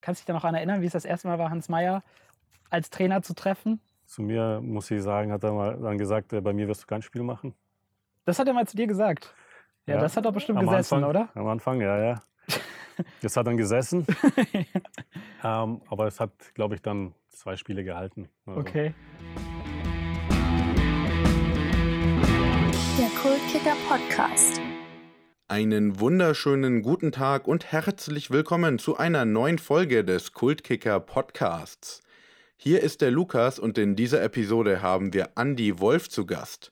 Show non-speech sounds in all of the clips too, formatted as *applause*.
Kannst du dich da noch daran erinnern, wie es das erste Mal war, Hans Meyer als Trainer zu treffen? Zu mir, muss ich sagen, hat er mal dann gesagt, äh, bei mir wirst du kein Spiel machen. Das hat er mal zu dir gesagt. Ja, Ja, das hat doch bestimmt Am gesessen, Anfang, oder? Am Anfang, ja, ja. *laughs* Das hat dann gesessen. *laughs* ähm, aber es hat, glaube ich, dann zwei Spiele gehalten. Also, Okay. Der Kultkicker Podcast. Einen wunderschönen guten Tag und herzlich willkommen zu einer neuen Folge des Kultkicker Podcasts. Hier ist der Lukas und in dieser Episode haben wir Andy Wolf zu Gast.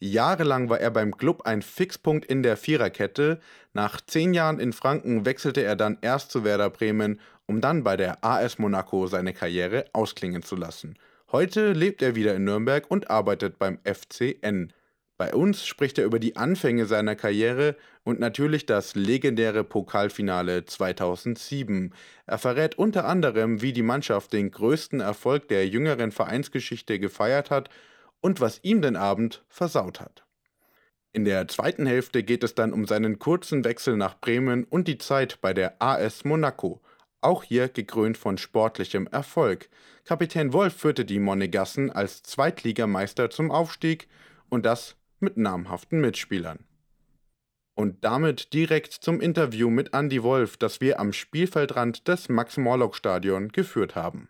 Jahrelang war er beim Club ein Fixpunkt in der Viererkette. Nach zehn Jahren in Franken wechselte er dann erst zu Werder Bremen, um dann bei der AS Monaco seine Karriere ausklingen zu lassen. Heute lebt er wieder in Nürnberg und arbeitet beim FCN. Bei uns spricht er über die Anfänge seiner Karriere und natürlich das legendäre Pokalfinale 2007. Er verrät unter anderem, wie die Mannschaft den größten Erfolg der jüngeren Vereinsgeschichte gefeiert hat und was ihm den Abend versaut hat. In der zweiten Hälfte geht es dann um seinen kurzen Wechsel nach Bremen und die Zeit bei der AS Monaco. Auch hier gekrönt von sportlichem Erfolg. Kapitän Wolf führte die Monegassen als Zweitligameister zum Aufstieg und das mit namhaften Mitspielern. Und damit direkt zum Interview mit Andy Wolf, das wir am Spielfeldrand des Max-Morlock-Stadion geführt haben.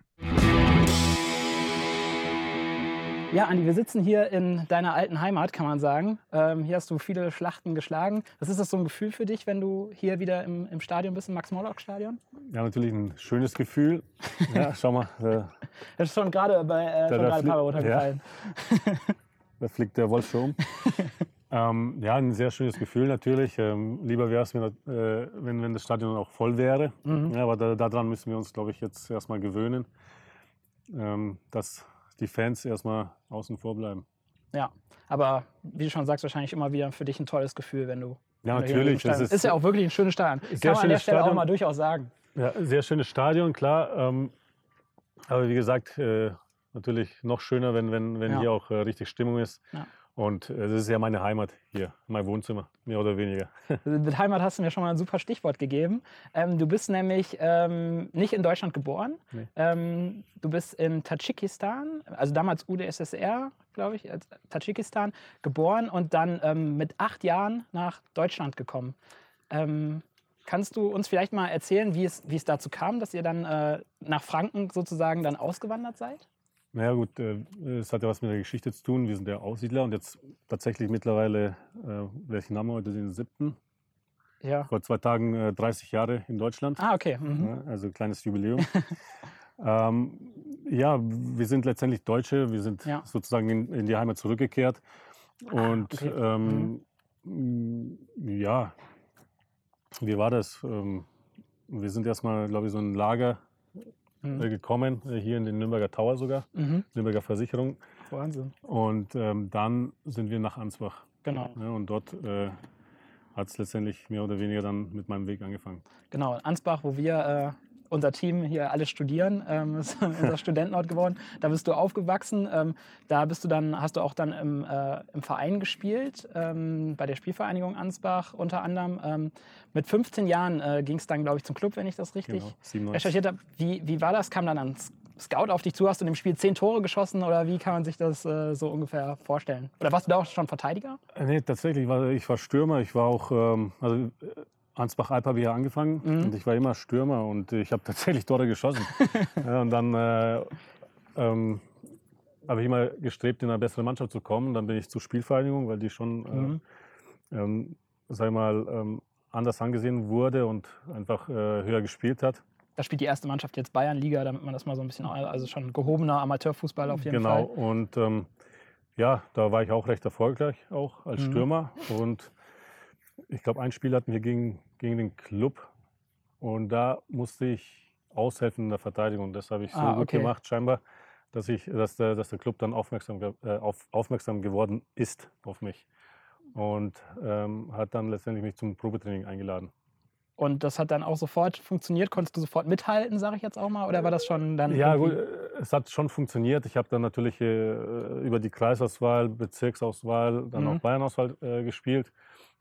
Ja, Andi, wir sitzen hier in deiner alten Heimat, kann man sagen. Ähm, hier hast du viele Schlachten geschlagen. Was ist das so ein Gefühl für dich, wenn du hier wieder im, im Stadion bist, im Max-Morlock-Stadion? Ja, natürlich ein schönes Gefühl. Ja, schau mal, äh, *laughs* Das ist schon gerade bei äh, schon da gerade runtergefallen. *laughs* da fliegt der Wolf schon um. *laughs* ähm, ja, ein sehr schönes Gefühl natürlich. Ähm, lieber wäre es, wenn, äh, wenn, wenn das Stadion auch voll wäre. Mhm. Ja, aber da, daran müssen wir uns, glaube ich, jetzt erstmal gewöhnen, ähm, dass die Fans erstmal außen vor bleiben. Ja, aber wie du schon sagst, wahrscheinlich immer wieder für dich ein tolles Gefühl, wenn du. Ja, wenn natürlich. das bist. ist ja auch wirklich ein schönes Stadion. Kann man an der Stelle auch Stadion. mal durchaus sagen. Ja, sehr schönes Stadion, klar. Ähm, aber wie gesagt, äh, natürlich noch schöner, wenn, wenn, wenn Ja. hier auch äh, richtig Stimmung ist. Ja. Und äh, das ist ja meine Heimat hier, mein Wohnzimmer, mehr oder weniger. *laughs* Mit Heimat hast du mir schon mal ein super Stichwort gegeben. Ähm, du bist nämlich ähm, nicht in Deutschland geboren. Nee. Ähm, du bist in Tadschikistan, also damals UdSSR, glaube ich, Tadschikistan, geboren und dann ähm, mit acht Jahren nach Deutschland gekommen. Ähm, kannst du uns vielleicht mal erzählen, wie es, wie es dazu kam, dass ihr dann äh, nach Franken sozusagen dann ausgewandert seid? Naja gut, äh, es hat ja was mit der Geschichte zu tun. Wir sind ja Aussiedler und jetzt tatsächlich mittlerweile, äh, welchen haben wir heute, den siebten, Ja. vor zwei Tagen äh, 30 Jahre in Deutschland. Ah, okay. Mhm. Also kleines Jubiläum. *laughs* ähm, ja, wir sind letztendlich Deutsche, wir sind Ja. sozusagen in, in die Heimat zurückgekehrt. Und okay. ähm, ja, wie war das? Ähm, wir sind erstmal, glaube ich, so in ein Lager Mhm. äh, gekommen, äh, hier in den Nürnberger Tower sogar, Mhm. Nürnberger Versicherung. Wahnsinn. Und ähm, dann sind wir nach Ansbach. Genau. Ja, und dort äh, hat es letztendlich mehr oder weniger dann mit meinem Weg angefangen. Genau, in Ansbach, wo wir, äh, unser Team hier alle studieren, ähm, ist *laughs* unser Studentenort geworden. Da bist du aufgewachsen. Ähm, da bist du dann, hast du auch dann im, äh, im Verein gespielt, ähm, bei der Spielvereinigung Ansbach unter anderem. Ähm, mit 15 Jahren äh, ging es dann, glaube ich, zum Club, wenn ich das richtig Genau, 97. recherchiert habe. Wie, wie war das? Kam dann ein Scout auf dich zu? Hast du in dem Spiel zehn Tore geschossen oder wie kann man sich das äh, so ungefähr vorstellen? Oder warst du da auch schon Verteidiger? Äh, Nee, tatsächlich, war, ich war Stürmer. Ich war auch, ähm, also äh, Ansbach-Alp habe ich ja angefangen Mhm. und ich war immer Stürmer und ich habe tatsächlich Tore geschossen. *laughs* ja, und dann äh, ähm, habe ich immer gestrebt, in eine bessere Mannschaft zu kommen. Dann bin ich zur Spielvereinigung, weil die schon, Mhm. äh, ähm, sag mal, ähm, anders angesehen wurde und einfach äh, höher gespielt hat. Da spielt die erste Mannschaft jetzt Bayernliga, damit man das mal so ein bisschen, also schon gehobener Amateurfußball auf jeden genau. Fall. Und ähm, ja, da war ich auch recht erfolgreich, auch als Mhm. Stürmer. Und ich glaube, ein Spiel hatten wir gegen, gegen den Club. Und da musste ich aushelfen in der Verteidigung. Das habe ich so Ah, gut okay. gemacht, scheinbar, dass, ich, dass, der, dass der Club dann aufmerksam, äh, auf, aufmerksam geworden ist auf mich. Und ähm, hat dann letztendlich mich zum Probetraining eingeladen. Und das hat dann auch sofort funktioniert. Konntest du sofort mithalten, sage ich jetzt auch mal? Oder war das schon dann. Ja, gut, äh, es hat schon funktioniert. Ich habe dann natürlich äh, über die Kreisauswahl, Bezirksauswahl, dann Mhm. auch Bayernauswahl äh, gespielt.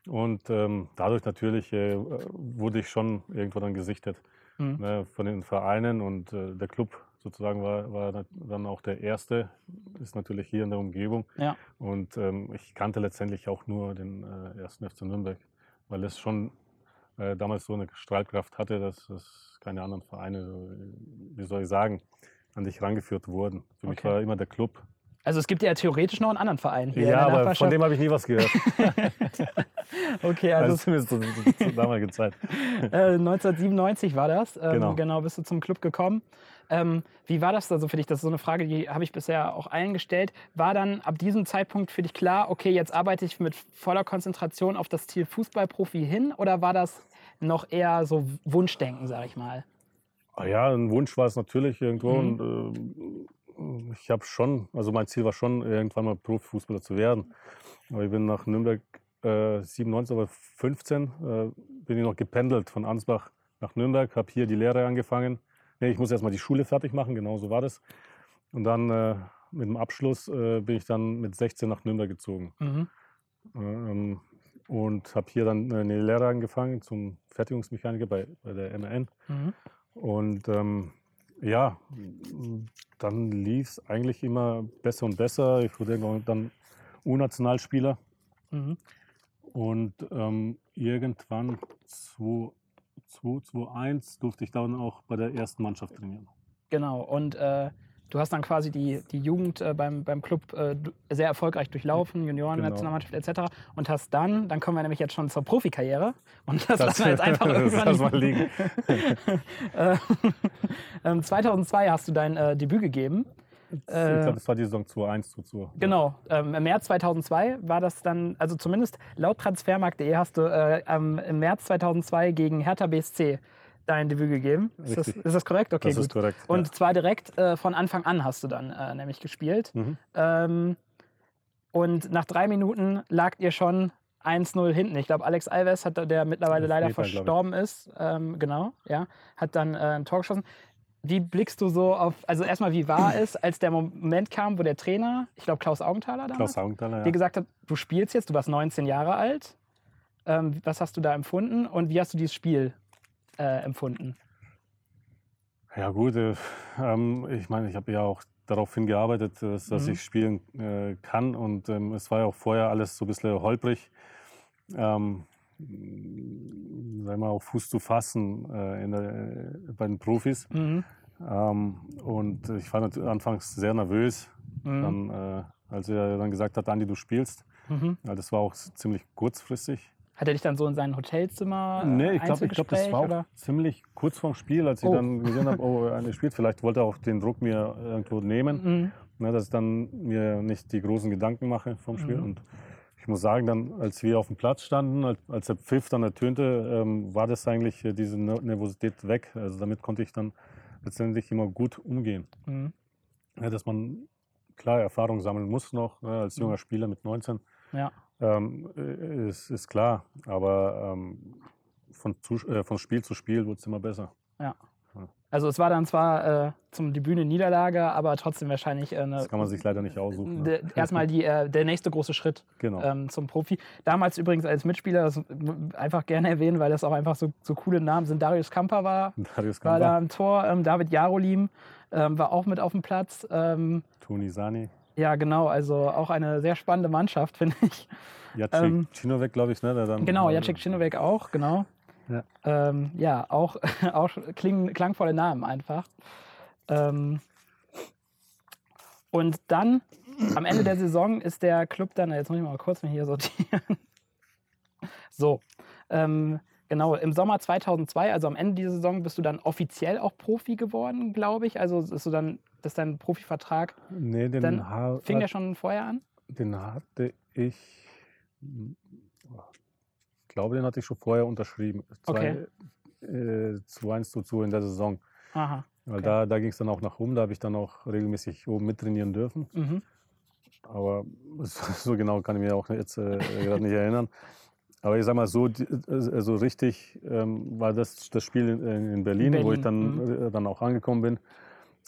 Und ähm, dadurch natürlich äh, wurde ich schon irgendwo dann gesichtet. Mhm. ne, von den Vereinen und äh, der Club sozusagen war, war dann auch der erste, ist natürlich hier in der Umgebung. Ja. Und ähm, ich kannte letztendlich auch nur den äh, ersten FC Nürnberg, weil es schon äh, damals so eine Strahlkraft hatte, dass es keine anderen Vereine, wie soll ich sagen, an dich rangeführt wurden. Für mich Okay. war immer der Club. Also es gibt ja theoretisch noch einen anderen Verein hier ja, aber von dem habe ich nie was gehört. *laughs* okay, Also also zumindest zur, zur, zur damaligen Zeit. *laughs* äh, 1997 war das. Ähm, Genau. genau, bist du zum Club gekommen. Ähm, wie war das also für dich? Das ist so eine Frage, die habe ich bisher auch allen gestellt. War dann ab diesem Zeitpunkt für dich klar, okay, jetzt arbeite ich mit voller Konzentration auf das Ziel Fußballprofi hin? Oder war das noch eher so Wunschdenken, sag ich mal? Ah Ja, ein Wunsch war es natürlich irgendwo. Mhm. Und, äh, ich habe schon, also mein Ziel war schon, irgendwann mal Profifußballer zu werden. Aber ich bin nach Nürnberg äh, 97, aber 15 äh, bin ich noch gependelt von Ansbach nach Nürnberg, habe hier die Lehre angefangen. Nee, ich muss erstmal die Schule fertig machen, genau so war das. Und dann äh, mit dem Abschluss äh, bin ich dann mit 16 nach Nürnberg gezogen. Mhm. Ähm, und habe hier dann äh, eine Lehre angefangen zum Fertigungsmechaniker bei, bei der MRN. Mhm. Und ähm, ja, m, dann lief es eigentlich immer besser und besser. Ich wurde dann U-Nationalspieler Mhm. und ähm, irgendwann 2001 durfte ich dann auch bei der ersten Mannschaft trainieren. Genau. Und äh, du hast dann quasi die, die Jugend äh, beim, beim Club äh, sehr erfolgreich durchlaufen, Junioren, Genau. Nationalmannschaft etc. Und hast dann, dann kommen wir nämlich jetzt schon zur Profikarriere. Und das, lassen wir jetzt einfach *laughs* das irgendwann wir liegen. Äh, *laughs* ähm, 2002 hast du dein äh, Debüt gegeben. ich Äh, glaube, das war die Saison 2-1 zu 2. Genau, ähm, im März 2002 war das dann, also zumindest laut Transfermarkt.de hast du äh, am- im März 2002 gegen Hertha BSC dein Debüt gegeben. Ist das, ist das korrekt? Okay, Das gut. ist korrekt. Und zwar direkt äh, von Anfang an hast du dann äh, nämlich gespielt. ja. mhm. Ähm, und nach drei Minuten lagt ihr schon 1-0 hinten. Ich glaube, Alex Alves, hat, der mittlerweile leider Meter, verstorben ist, ähm, genau, ja, hat dann äh, ein Tor geschossen. Wie blickst du so auf, also erstmal, wie war es, als der Moment kam, wo der Trainer, ich glaube Klaus Augenthaler damals, Klaus Augenthaler, dir ja. gesagt hat, du spielst jetzt, du warst 19 Jahre alt. Ähm, was hast du da empfunden und wie hast du dieses Spiel äh, empfunden? Ja gut, äh, ähm, ich meine, ich habe ja auch darauf hingearbeitet, dass, dass Mhm. ich spielen äh, kann und ähm, es war ja auch vorher alles so ein bisschen holprig. Ähm, wir mal, auf Fuß zu fassen äh, der, äh, bei den Profis. Mhm. Ähm, und ich war natürlich anfangs sehr nervös, Mhm. dann, äh, als er dann gesagt hat, Andi, du spielst. Mhm. Ja, das war auch ziemlich kurzfristig. Hat er dich dann so in sein Hotelzimmer? äh, Nee, ich glaube, ich glaub, das war auch oder? ziemlich kurz vorm Spiel, als ich Oh. dann gesehen habe, oh, einer *laughs* spielt. Vielleicht wollte er auch den Druck mir irgendwo nehmen, Mhm. ne, dass ich dann mir nicht die großen Gedanken mache vom Spiel. Mhm. Und ich muss sagen, dann, als wir auf dem Platz standen, als, als der Pfiff dann ertönte, ähm, war das eigentlich äh, diese Ner- Nervosität weg. Also damit konnte ich dann letztendlich immer gut umgehen. Mhm. Ja, dass man klar Erfahrung sammeln muss noch ne, als junger Spieler mit 19. Ja. Ähm, äh, ist, ist klar, aber ähm, von, äh, von Spiel zu Spiel wird es immer besser. Also es war dann zwar äh, zum Debüt eine Niederlage, aber trotzdem wahrscheinlich äh, eine, Das kann man sich leider nicht aussuchen. Ne? erstmal die, äh, der nächste große Schritt Genau. ähm, zum Profi. Damals übrigens als Mitspieler, das einfach gerne erwähnen, weil das auch einfach so, so coole Namen sind. Darius Kamper war, Darius war da Kamper, am Tor, ähm, David Jarolim ähm, war auch mit auf dem Platz. Ähm, Toni Sani, ja, genau, also auch eine sehr spannende Mannschaft, *laughs* finde ich. Jacek Ähm, glaube ich, ne? Der dann, Genau, Jacek Cinovic auch, genau. Ja. Ähm, ja, auch, *laughs* auch klingen, klangvolle Namen einfach. Ähm, und dann, am Ende der Saison, ist der Club dann, jetzt muss ich mal kurz mal hier sortieren. *laughs* So, ähm, genau, im Sommer 2002, also am Ende dieser Saison, bist du dann offiziell auch Profi geworden, glaube ich. Also ist du dann, das ist dein Profivertrag. Nee, den, Dann Fing der schon vorher an? den hatte ich, ich glaube, den hatte ich schon vorher unterschrieben. Okay. Zwei, äh, zu 1 zu 2 in der Saison. Aha. Weil Okay. da, da ging es dann auch nach oben, da habe ich dann auch regelmäßig oben mittrainieren dürfen. Mhm. Aber *laughs* so genau kann ich mich auch jetzt äh, gerade nicht erinnern. Aber ich sag mal so, die- äh, so richtig ähm, war das das Spiel in, in Berlin, wo ich Berlin, dann, äh, dann auch angekommen bin.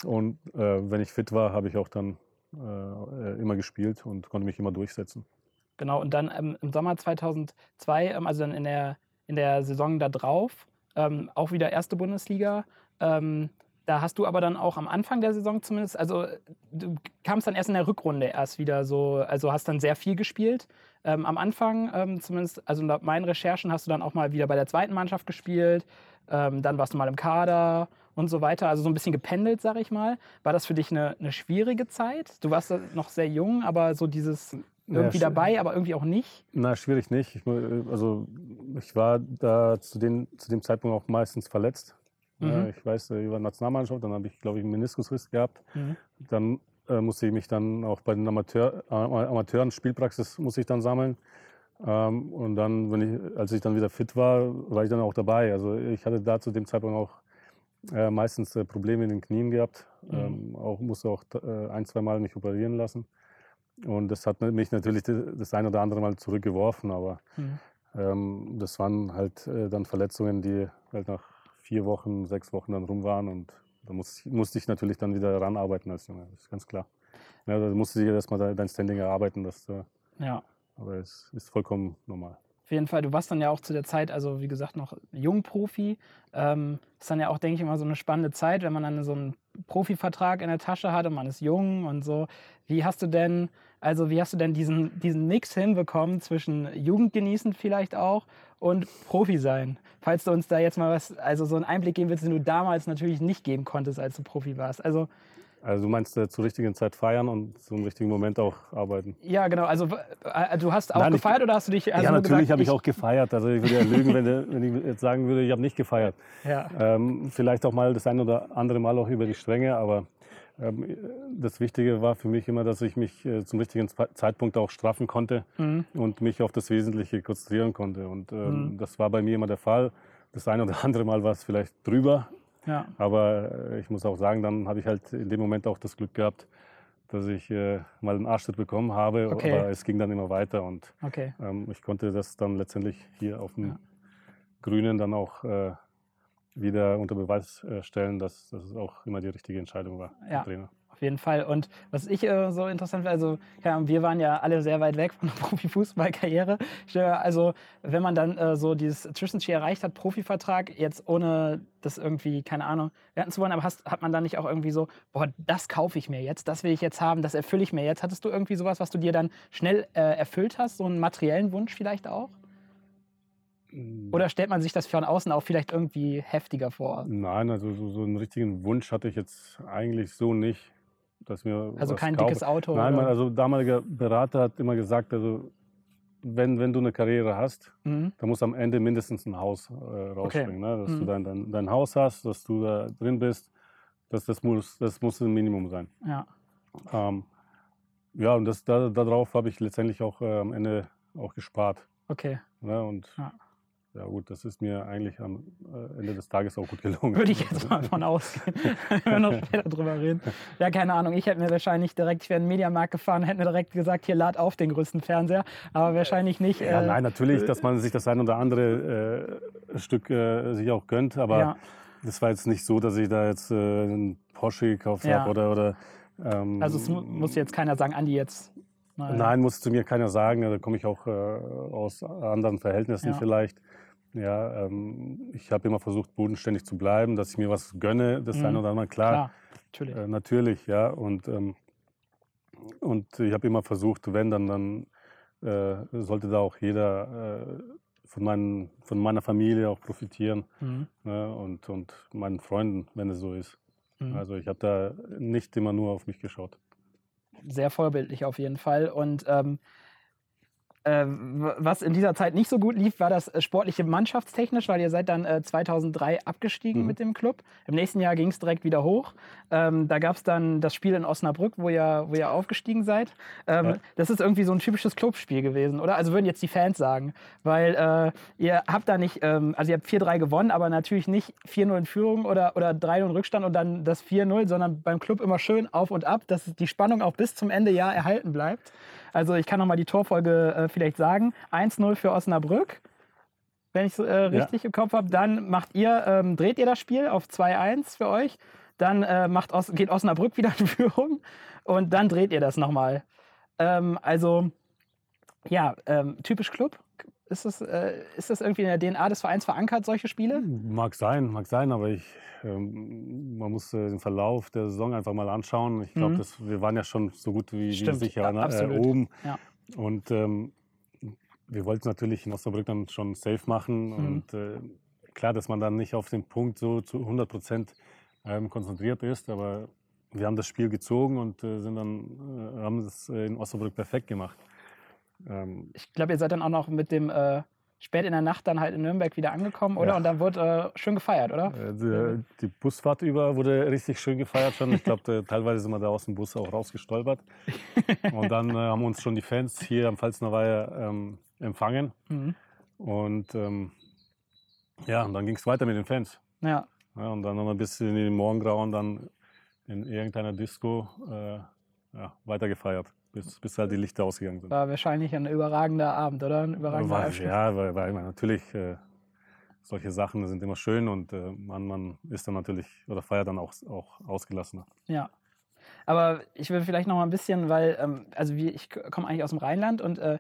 Und äh, wenn ich fit war, habe ich auch dann äh, immer gespielt und konnte mich immer durchsetzen. Genau, und dann ähm, im Sommer 2002, ähm, also dann in der, in der Saison da drauf, ähm, auch wieder erste Bundesliga. Ähm, da hast du aber dann auch am Anfang der Saison zumindest, also du kamst dann erst in der Rückrunde erst wieder so, also hast dann sehr viel gespielt. Ähm, am Anfang ähm, zumindest, also laut meinen Recherchen hast du dann auch mal wieder bei der zweiten Mannschaft gespielt. Ähm, dann warst du mal im Kader und so weiter. Also so ein bisschen gependelt, sag ich mal. War das für dich eine, eine schwierige Zeit? Du warst noch sehr jung, aber so dieses irgendwie Ja, dabei, aber irgendwie auch nicht. Na, schwierig nicht. Ich, mu- also ich war da zu, den, zu dem Zeitpunkt auch meistens verletzt. Mhm. ich weiß, äh, über Nationalmannschaft, dann habe ich, glaube ich, einen Meniskusriss gehabt. Mhm. Dann äh, musste ich mich dann auch bei den Amateur, äh, Amateuren Spielpraxis muss ich dann sammeln. Ähm, und dann, wenn ich, als ich dann wieder fit war, war ich dann auch dabei. Also ich hatte da zu dem Zeitpunkt auch äh, meistens äh, Probleme in den Knien gehabt. Mhm. Ähm, auch musste auch äh, ein, zwei Mal mich operieren lassen. Und das hat mich natürlich das das ein oder andere Mal zurückgeworfen, aber Mhm. ähm, das waren halt äh, dann Verletzungen, die halt nach vier Wochen, sechs Wochen dann rum waren und da muss, musste ich natürlich dann wieder ranarbeiten als Junge, das ist ganz klar. Ja, da musst du dir erstmal de- dein Standing erarbeiten, das, äh, Ja. aber es ist vollkommen normal. Auf jeden Fall, du warst dann ja auch zu der Zeit, also wie gesagt, noch Jungprofi. Ähm, ist dann ja auch, denke ich, immer so eine spannende Zeit, wenn man dann so einen Profivertrag in der Tasche hat und man ist jung und so. Wie hast du denn, also wie hast du denn diesen, diesen Mix hinbekommen zwischen Jugend genießen vielleicht auch und Profi sein? Falls du uns da jetzt mal was, also so einen Einblick geben willst, den du damals natürlich nicht geben konntest, als du Profi warst. Also Also du meinst äh, zur richtigen Zeit feiern und zum richtigen Moment auch arbeiten? ja, genau. Also äh, du hast auch Nein, ich- gefeiert oder hast du dich? hast ja, natürlich habe ich auch gefeiert. Also ich würde ja lügen, wenn, der- wenn ich jetzt sagen würde, ich habe nicht gefeiert. Ja. Ähm, vielleicht auch mal das ein oder andere Mal auch über die Stränge, aber das Wichtige war für mich immer, dass ich mich äh, zum richtigen Ze- Zeitpunkt auch straffen konnte Mhm. und mich auf das Wesentliche konzentrieren konnte. Und ähm, Mhm. das war bei mir immer der Fall. Das ein oder *laughs* andere Mal war es vielleicht drüber, ja. aber äh, ich muss auch sagen, dann habe ich halt in dem Moment auch das Glück gehabt, dass ich äh, mal einen Arschtritt bekommen habe, Okay. aber es ging dann immer weiter und Okay. ähm, ich konnte das dann letztendlich hier auf dem Ja. Grünen dann auch äh, wieder unter Beweis äh, stellen, dass, dass es auch immer die richtige Entscheidung war, Ja. Trainer. Auf jeden Fall. Und was ich äh, so interessant finde, also ja, wir waren ja alle sehr weit weg von der *laughs* Profifußballkarriere. Mir, Also wenn man dann äh, so dieses Zwischenziel erreicht hat, Profivertrag, jetzt ohne das irgendwie, keine Ahnung, werten zu wollen, aber hast, hat man dann nicht auch irgendwie so, boah, das kaufe ich mir jetzt, das will ich jetzt haben, das erfülle ich mir jetzt. Hattest du irgendwie sowas, was du dir dann schnell äh, erfüllt hast, so einen materiellen Wunsch vielleicht auch? Oder stellt man sich das von außen auch vielleicht irgendwie heftiger vor? Nein, also so, so einen richtigen Wunsch hatte ich jetzt eigentlich so nicht, dass mir Also kein kaufe. dickes Auto? Nein, oder? mein, also damaliger Berater hat immer gesagt, also wenn, wenn du eine Karriere hast, Mhm. dann muss am Ende mindestens ein Haus äh, rausspringen. Ne? Dass Mhm. du dein, dein, dein Haus hast, dass du da drin bist, das, das, muss, das muss ein Minimum sein. Ja. Ähm, ja, und das, da, darauf habe ich letztendlich auch äh, am Ende auch gespart. Okay. Ne? Und Ja. Ja. gut, das ist mir eigentlich am äh, Ende des Tages auch gut gelungen. Würde ich jetzt mal von ausgehen. *laughs* Wenn wir noch später drüber reden. Ja, keine Ahnung. Ich hätte mir wahrscheinlich direkt, ich wäre in den Mediamarkt gefahren, hätte mir direkt gesagt, hier lad auf den größten Fernseher. Aber wahrscheinlich nicht. Ja, äh, nein, natürlich, dass man sich das ein oder andere äh, Stück äh, sich auch gönnt, aber Ja. das war jetzt nicht so, dass ich da jetzt äh, einen Porsche gekauft Ja. habe oder, oder ähm, Also es mu muss jetzt keiner sagen, Andi jetzt. Nein. Nein, muss zu mir keiner sagen. Da komme ich auch äh, aus anderen Verhältnissen Ja. vielleicht. Ja, ähm, ich habe immer versucht, bodenständig zu bleiben, dass ich mir was gönne, das Mhm. ein oder andere. Klar, Klar, natürlich. Äh, natürlich, ja. Und, ähm, und ich habe immer versucht, wenn, dann, dann äh, sollte da auch jeder äh, von, meinen, von meiner Familie auch profitieren Mhm. ne? und, und meinen Freunden, wenn es so ist. Mhm. Also ich habe da nicht immer nur auf mich geschaut. Sehr vorbildlich auf jeden Fall. Und ähm, äh, was in dieser Zeit nicht so gut lief, war das äh, sportliche mannschaftstechnisch, weil ihr seid dann äh, 2003 abgestiegen Mhm. mit dem Club. Im nächsten Jahr ging es direkt wieder hoch. Ähm, da gab es dann das Spiel in Osnabrück, wo ihr, wo ihr aufgestiegen seid. Ähm, Ja. Das ist irgendwie so ein typisches Clubspiel gewesen, oder? Also würden jetzt die Fans sagen. Weil äh, ihr habt da nicht, ähm, also ihr habt 4-3 gewonnen, aber natürlich nicht 4-0 in Führung oder, oder 3-0 in Rückstand und dann das 4-0, sondern beim Club immer schön auf und ab, dass die Spannung auch bis zum Ende Jahr erhalten bleibt. Also ich kann noch mal die Torfolge äh, vielleicht sagen. 1-0 für Osnabrück, wenn ich es äh, richtig im Kopf habe. Dann macht ihr, ähm, dreht ihr das Spiel auf 2-1 für euch. Dann äh, macht Os geht Osnabrück *laughs* wieder in Führung und dann dreht ihr das nochmal. Ähm, also ja, ähm, typisch Club. Ist das, äh, ist das irgendwie in der DNA des Vereins verankert, solche Spiele? Mag sein, mag sein, aber ich, ähm, man muss äh, den Verlauf der Saison einfach mal anschauen. Ich glaube, Mhm. wir waren ja schon so gut wie, Stimmt, sicher ja, ne, äh, oben. Ja. Und ähm, wir wollten natürlich in Osnabrück dann schon safe machen. Mhm. Und äh, klar, dass man dann nicht auf den Punkt so zu 100 Prozent ähm, konzentriert ist, aber wir haben das Spiel gezogen und äh, sind dann, äh, haben es äh, in Osnabrück perfekt gemacht. Ähm, Ich glaube, ihr seid dann auch noch mit dem äh, spät in der Nacht dann halt in Nürnberg wieder angekommen, oder? Ja. Und dann wurde äh, schön gefeiert, oder? Äh, Die, die Busfahrt über wurde richtig schön gefeiert schon. Ich glaube, *laughs* teilweise sind wir da aus dem Bus auch rausgestolpert. *laughs* Und dann äh, haben uns schon die Fans hier am Pfalzner Weiher ähm, empfangen. Mhm. Und ähm, ja, und dann ging es weiter mit den Fans. Ja, Ja, und dann haben wir bis in den Morgengrauen dann in irgendeiner Disco äh, ja, weiter gefeiert, bis, bis halt die Lichter ausgegangen sind. war wahrscheinlich ein überragender Abend, oder? Ein überragender War, Abschluss. ja, weil, weil natürlich äh, solche Sachen sind immer schön und äh, man, man ist dann natürlich oder feiert dann auch, auch ausgelassener. Ja. Aber ich will vielleicht noch mal ein bisschen, weil, ähm, also wie, ich komme eigentlich aus dem Rheinland und äh,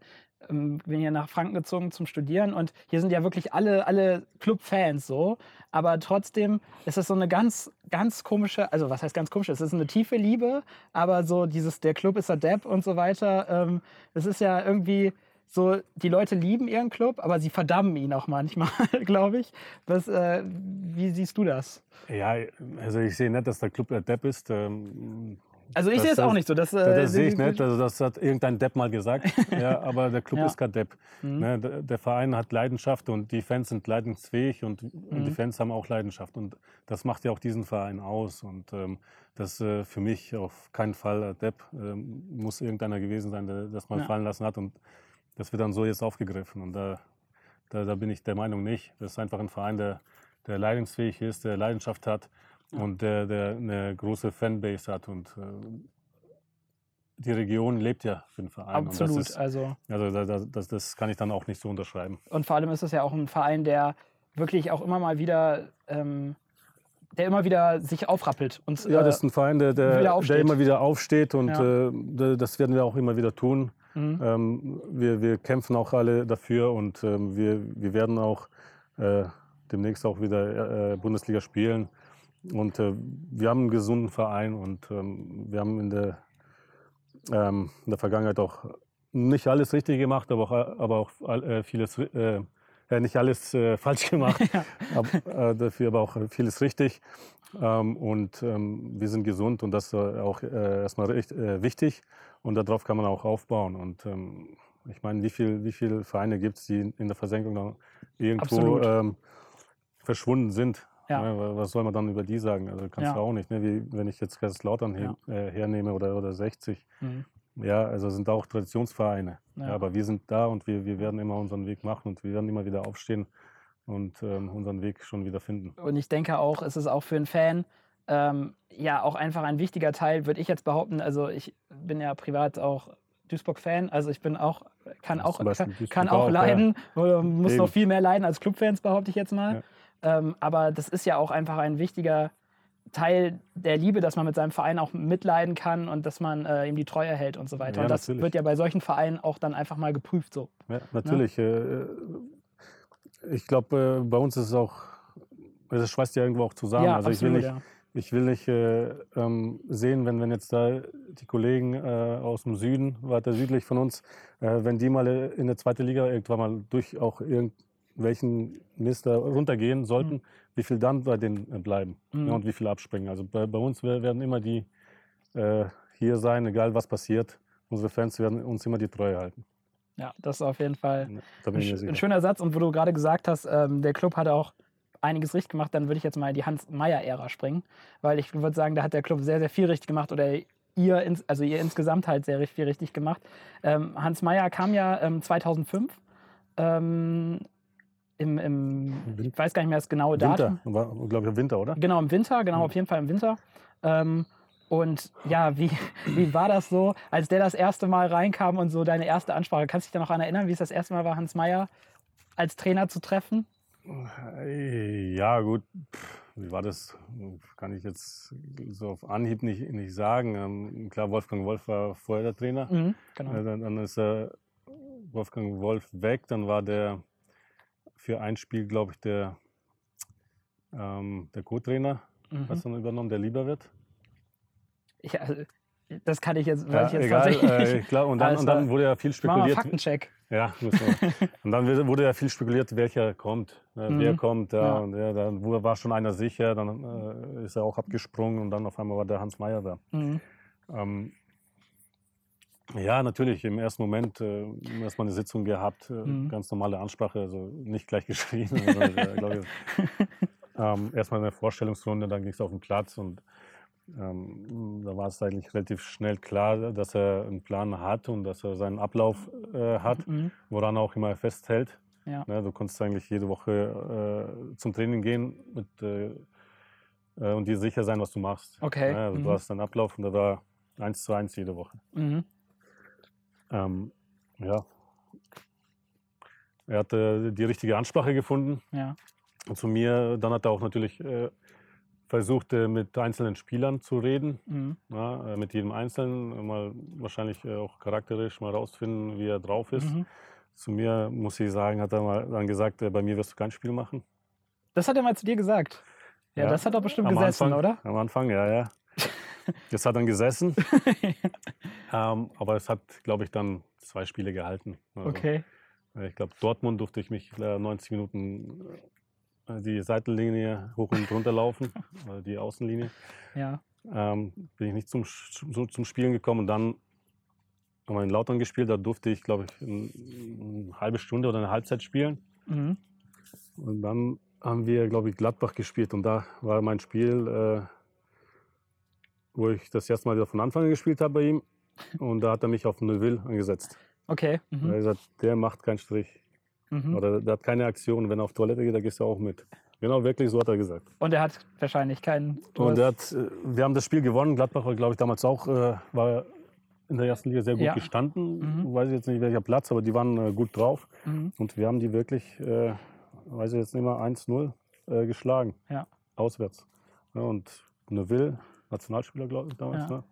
ähm, bin hier nach Franken gezogen zum Studieren und hier sind ja wirklich alle, alle Club-Fans so. Aber trotzdem ist es so eine ganz, ganz komische, also was heißt ganz komisch? Es ist eine tiefe Liebe, aber so dieses, der Club ist der Depp und so weiter. Ähm, es ist ja irgendwie so, die Leute lieben ihren Club, aber sie verdammen ihn auch manchmal, *laughs* glaube ich. Was, äh, wie siehst du das? Ja, also ich sehe nicht, dass der Club der Depp ist. Ähm, Also ich Das- sehe es auch nicht so. Das, das, äh, das sehe ich nicht. Also das hat irgendein Depp mal gesagt. *laughs* ja, aber der Club Ja. ist kein Depp. Mhm. Ne, der, der Verein hat Leidenschaft und die Fans sind leidensfähig und, und die Mhm. Fans haben auch Leidenschaft. Und das macht ja auch diesen Verein aus. Und ähm, das äh, für mich auf keinen Fall Depp. Ähm, muss irgendeiner gewesen sein, der das mal Ja. fallen lassen hat. Und das wird dann so jetzt aufgegriffen. Und da, da, da bin ich der Meinung nicht. Das ist einfach ein Verein, der, der leidensfähig ist, der Leidenschaft hat Ja. und der, der eine große Fanbase hat. Und äh, die Region lebt ja für den Verein. Absolut. Das, ist, also also da, da, das, das kann ich dann auch nicht so unterschreiben. Und vor allem ist es ja auch ein Verein, der wirklich auch immer mal wieder, ähm, der immer wieder sich aufrappelt. Und, Ja, äh, das ist ein Verein, der, der, der immer wieder aufsteht und Ja. äh, da- das werden wir auch immer wieder tun. mhm. Ähm, wir, wir kämpfen auch alle dafür und ähm, wir, wir werden auch äh, demnächst auch wieder äh, Bundesliga spielen. Und äh, wir haben einen gesunden Verein und ähm, wir haben in der, ähm, in der Vergangenheit auch nicht alles richtig gemacht, aber auch, aber auch äh, vieles, äh, äh, nicht alles äh, falsch gemacht, *laughs* Ja. aber, äh, dafür aber auch vieles richtig. Ähm, und ähm, wir sind gesund und das ist auch erstmal recht, wichtig und darauf kann man auch aufbauen. Und ähm, ich meine, wie viele wie viel Vereine gibt es, die in der Versenkung dann irgendwo ähm, verschwunden sind? Ja. Ne, wa- was soll man dann über die sagen? Also kannst Ja. du auch nicht. Ne? Wie, wenn ich jetzt Kaiserslautern Ja. äh, hernehme oder, oder 60, Mhm. ja, also sind auch Traditionsvereine. Ja. Ja. aber wir sind da und wir, wir werden immer unseren Weg machen und wir werden immer wieder aufstehen und ähm, unseren Weg schon wieder finden. Und ich denke auch, es ist auch für einen Fan ähm, ja auch einfach ein wichtiger Teil, würde ich jetzt behaupten. Also ich bin ja privat auch Duisburg-Fan, also ich bin auch, kann Ja, auch, kann, kann auch ja. leiden, oder muss noch Eben. viel mehr leiden als Clubfans, behaupte ich jetzt mal. Ähm, aber das ist ja auch einfach ein wichtiger Teil der Liebe, dass man mit seinem Verein auch mitleiden kann und dass man äh, ihm die Treue hält und so weiter. Ja, und das natürlich. wird ja bei solchen Vereinen auch dann einfach mal geprüft so. Ja, natürlich. Äh, ich glaube, äh, bei uns ist es auch, das schweißt ja irgendwo auch zusammen. ja, also ich will absolut, nicht, ja. ich will nicht äh, ähm, sehen, wenn, wenn jetzt da die Kollegen äh, aus dem Süden, weiter südlich von uns, äh, wenn die mal äh, in der zweiten Liga irgendwann mal durch auch irgendwelchen Mist da runtergehen sollten, Mhm. wie viel dann bei denen äh, bleiben Mhm. ja, und wie viel abspringen. Also bei, bei uns wer- werden immer die äh, hier sein, egal was passiert. Unsere Fans werden uns immer die Treue halten. Ja, das ist auf jeden Fall Ja, ein, ein schöner Satz. Und wo du gerade gesagt hast, ähm, der Club hat auch einiges richtig gemacht, dann würde ich jetzt mal in die Hans-Meyer-Ära springen. Weil ich würde sagen, da hat der Club sehr, sehr viel richtig gemacht oder ihr, ins, also ihr insgesamt halt sehr viel richtig gemacht. Ähm, Hans Meyer kam ja ähm, 2005. Ähm, im, im, ich weiß gar nicht mehr das genaue Datum. Winter, war, glaube ich, im Winter, oder? Genau, im Winter, genau, Mhm. auf jeden Fall im Winter. Ähm, und ja, wie, *laughs* wie war das so, als der das erste Mal reinkam und so deine erste Ansprache? Kannst du dich da noch daran erinnern, wie es das erste Mal war, Hans Meyer als Trainer zu treffen? Ja, gut. Wie war das? Kann ich jetzt so auf Anhieb nicht, nicht sagen. Ähm, Klar, Wolfgang Wolf war vorher der Trainer. Mhm, genau. Äh, Dann, dann ist er Wolfgang Wolf weg, dann war der für ein Spiel, glaube ich, der, ähm, der Co-Trainer, Mhm. was dann übernommen, der lieber wird. Ich, also, das kann ich jetzt, Ja, ich jetzt egal, tatsächlich äh, glaub, und, dann, Alles und dann klar. wurde ja viel spekuliert. Faktencheck. Ja, *laughs* und dann wurde- ja viel spekuliert, welcher kommt. Äh, Wer Mhm. kommt, ja, Ja. und ja, dann war schon einer sicher, dann äh, ist er auch abgesprungen und dann auf einmal war der Hans Meyer da. Mhm. Ähm, ja, natürlich, im ersten Moment äh, erstmal eine Sitzung gehabt, äh, Mhm. ganz normale Ansprache, also nicht gleich *laughs* geschrieben. sondern, äh, ähm, *laughs* erstmal eine Vorstellungsrunde, dann ging es auf den Platz und ähm, da war es eigentlich relativ schnell klar, dass er einen Plan hat und dass er seinen Ablauf äh, hat, Mhm. woran er auch immer festhält. Ja. Ne, du konntest eigentlich jede Woche äh, zum Training gehen mit, äh, äh, und dir sicher sein, was du machst. Okay, Ne, also mhm. Du hast einen Ablauf und da war eins zu eins jede Woche. Mhm. Ähm, ja. Er hatte die richtige Ansprache gefunden Ja. und zu mir. Dann hat er auch natürlich äh, versucht, äh, mit einzelnen Spielern zu reden, Mhm. ja, äh, mit jedem Einzelnen, mal wahrscheinlich äh, auch charakterisch mal rausfinden, wie er drauf ist. Mhm. Zu mir, muss ich sagen, hat er mal dann gesagt, äh, bei mir wirst du kein Spiel machen. Das hat er mal zu dir gesagt. Ja, Ja, das hat doch bestimmt Am gesessen, Anfang, oder? Am Anfang, ja, ja. Das hat dann gesessen. *laughs* ähm, aber es hat, glaube ich, dann zwei Spiele gehalten. Also, Okay. äh, Ich glaube, Dortmund durfte ich mich äh, 90 Minuten äh, die Seitenlinie hoch und runter laufen, *laughs* äh, die Außenlinie. Ja. Ähm, bin ich nicht zum, zum, Spielen gekommen und dann haben wir in Lautern gespielt. Da durfte ich, glaube ich, ein- eine halbe Stunde oder eine Halbzeit spielen. Mhm. Und dann haben wir, glaube ich, Gladbach gespielt und da war mein Spiel, äh, wo ich das erste Mal wieder von Anfang an gespielt habe bei ihm. Und da hat er mich auf Neuville angesetzt. Okay. Er Mhm. hat gesagt, der macht keinen Strich. Mhm. Oder der hat keine Aktion. Wenn er auf Toilette geht, da gehst du auch mit. Genau, wirklich, so hat er gesagt. Und er hat wahrscheinlich keinen. Und er hat, äh, wir haben das Spiel gewonnen. Gladbach war, glaube ich, damals auch, äh, war in der ersten Liga sehr gut Ja. gestanden. Mhm. Weiß ich jetzt nicht welcher Platz, aber die waren äh, gut drauf. Mhm. Und wir haben die wirklich, äh, weiß ich jetzt nicht mehr, 1-0 äh, geschlagen. Ja. Auswärts. Ja, und Neville, Nationalspieler, glaube ich, damals, Ja. ne?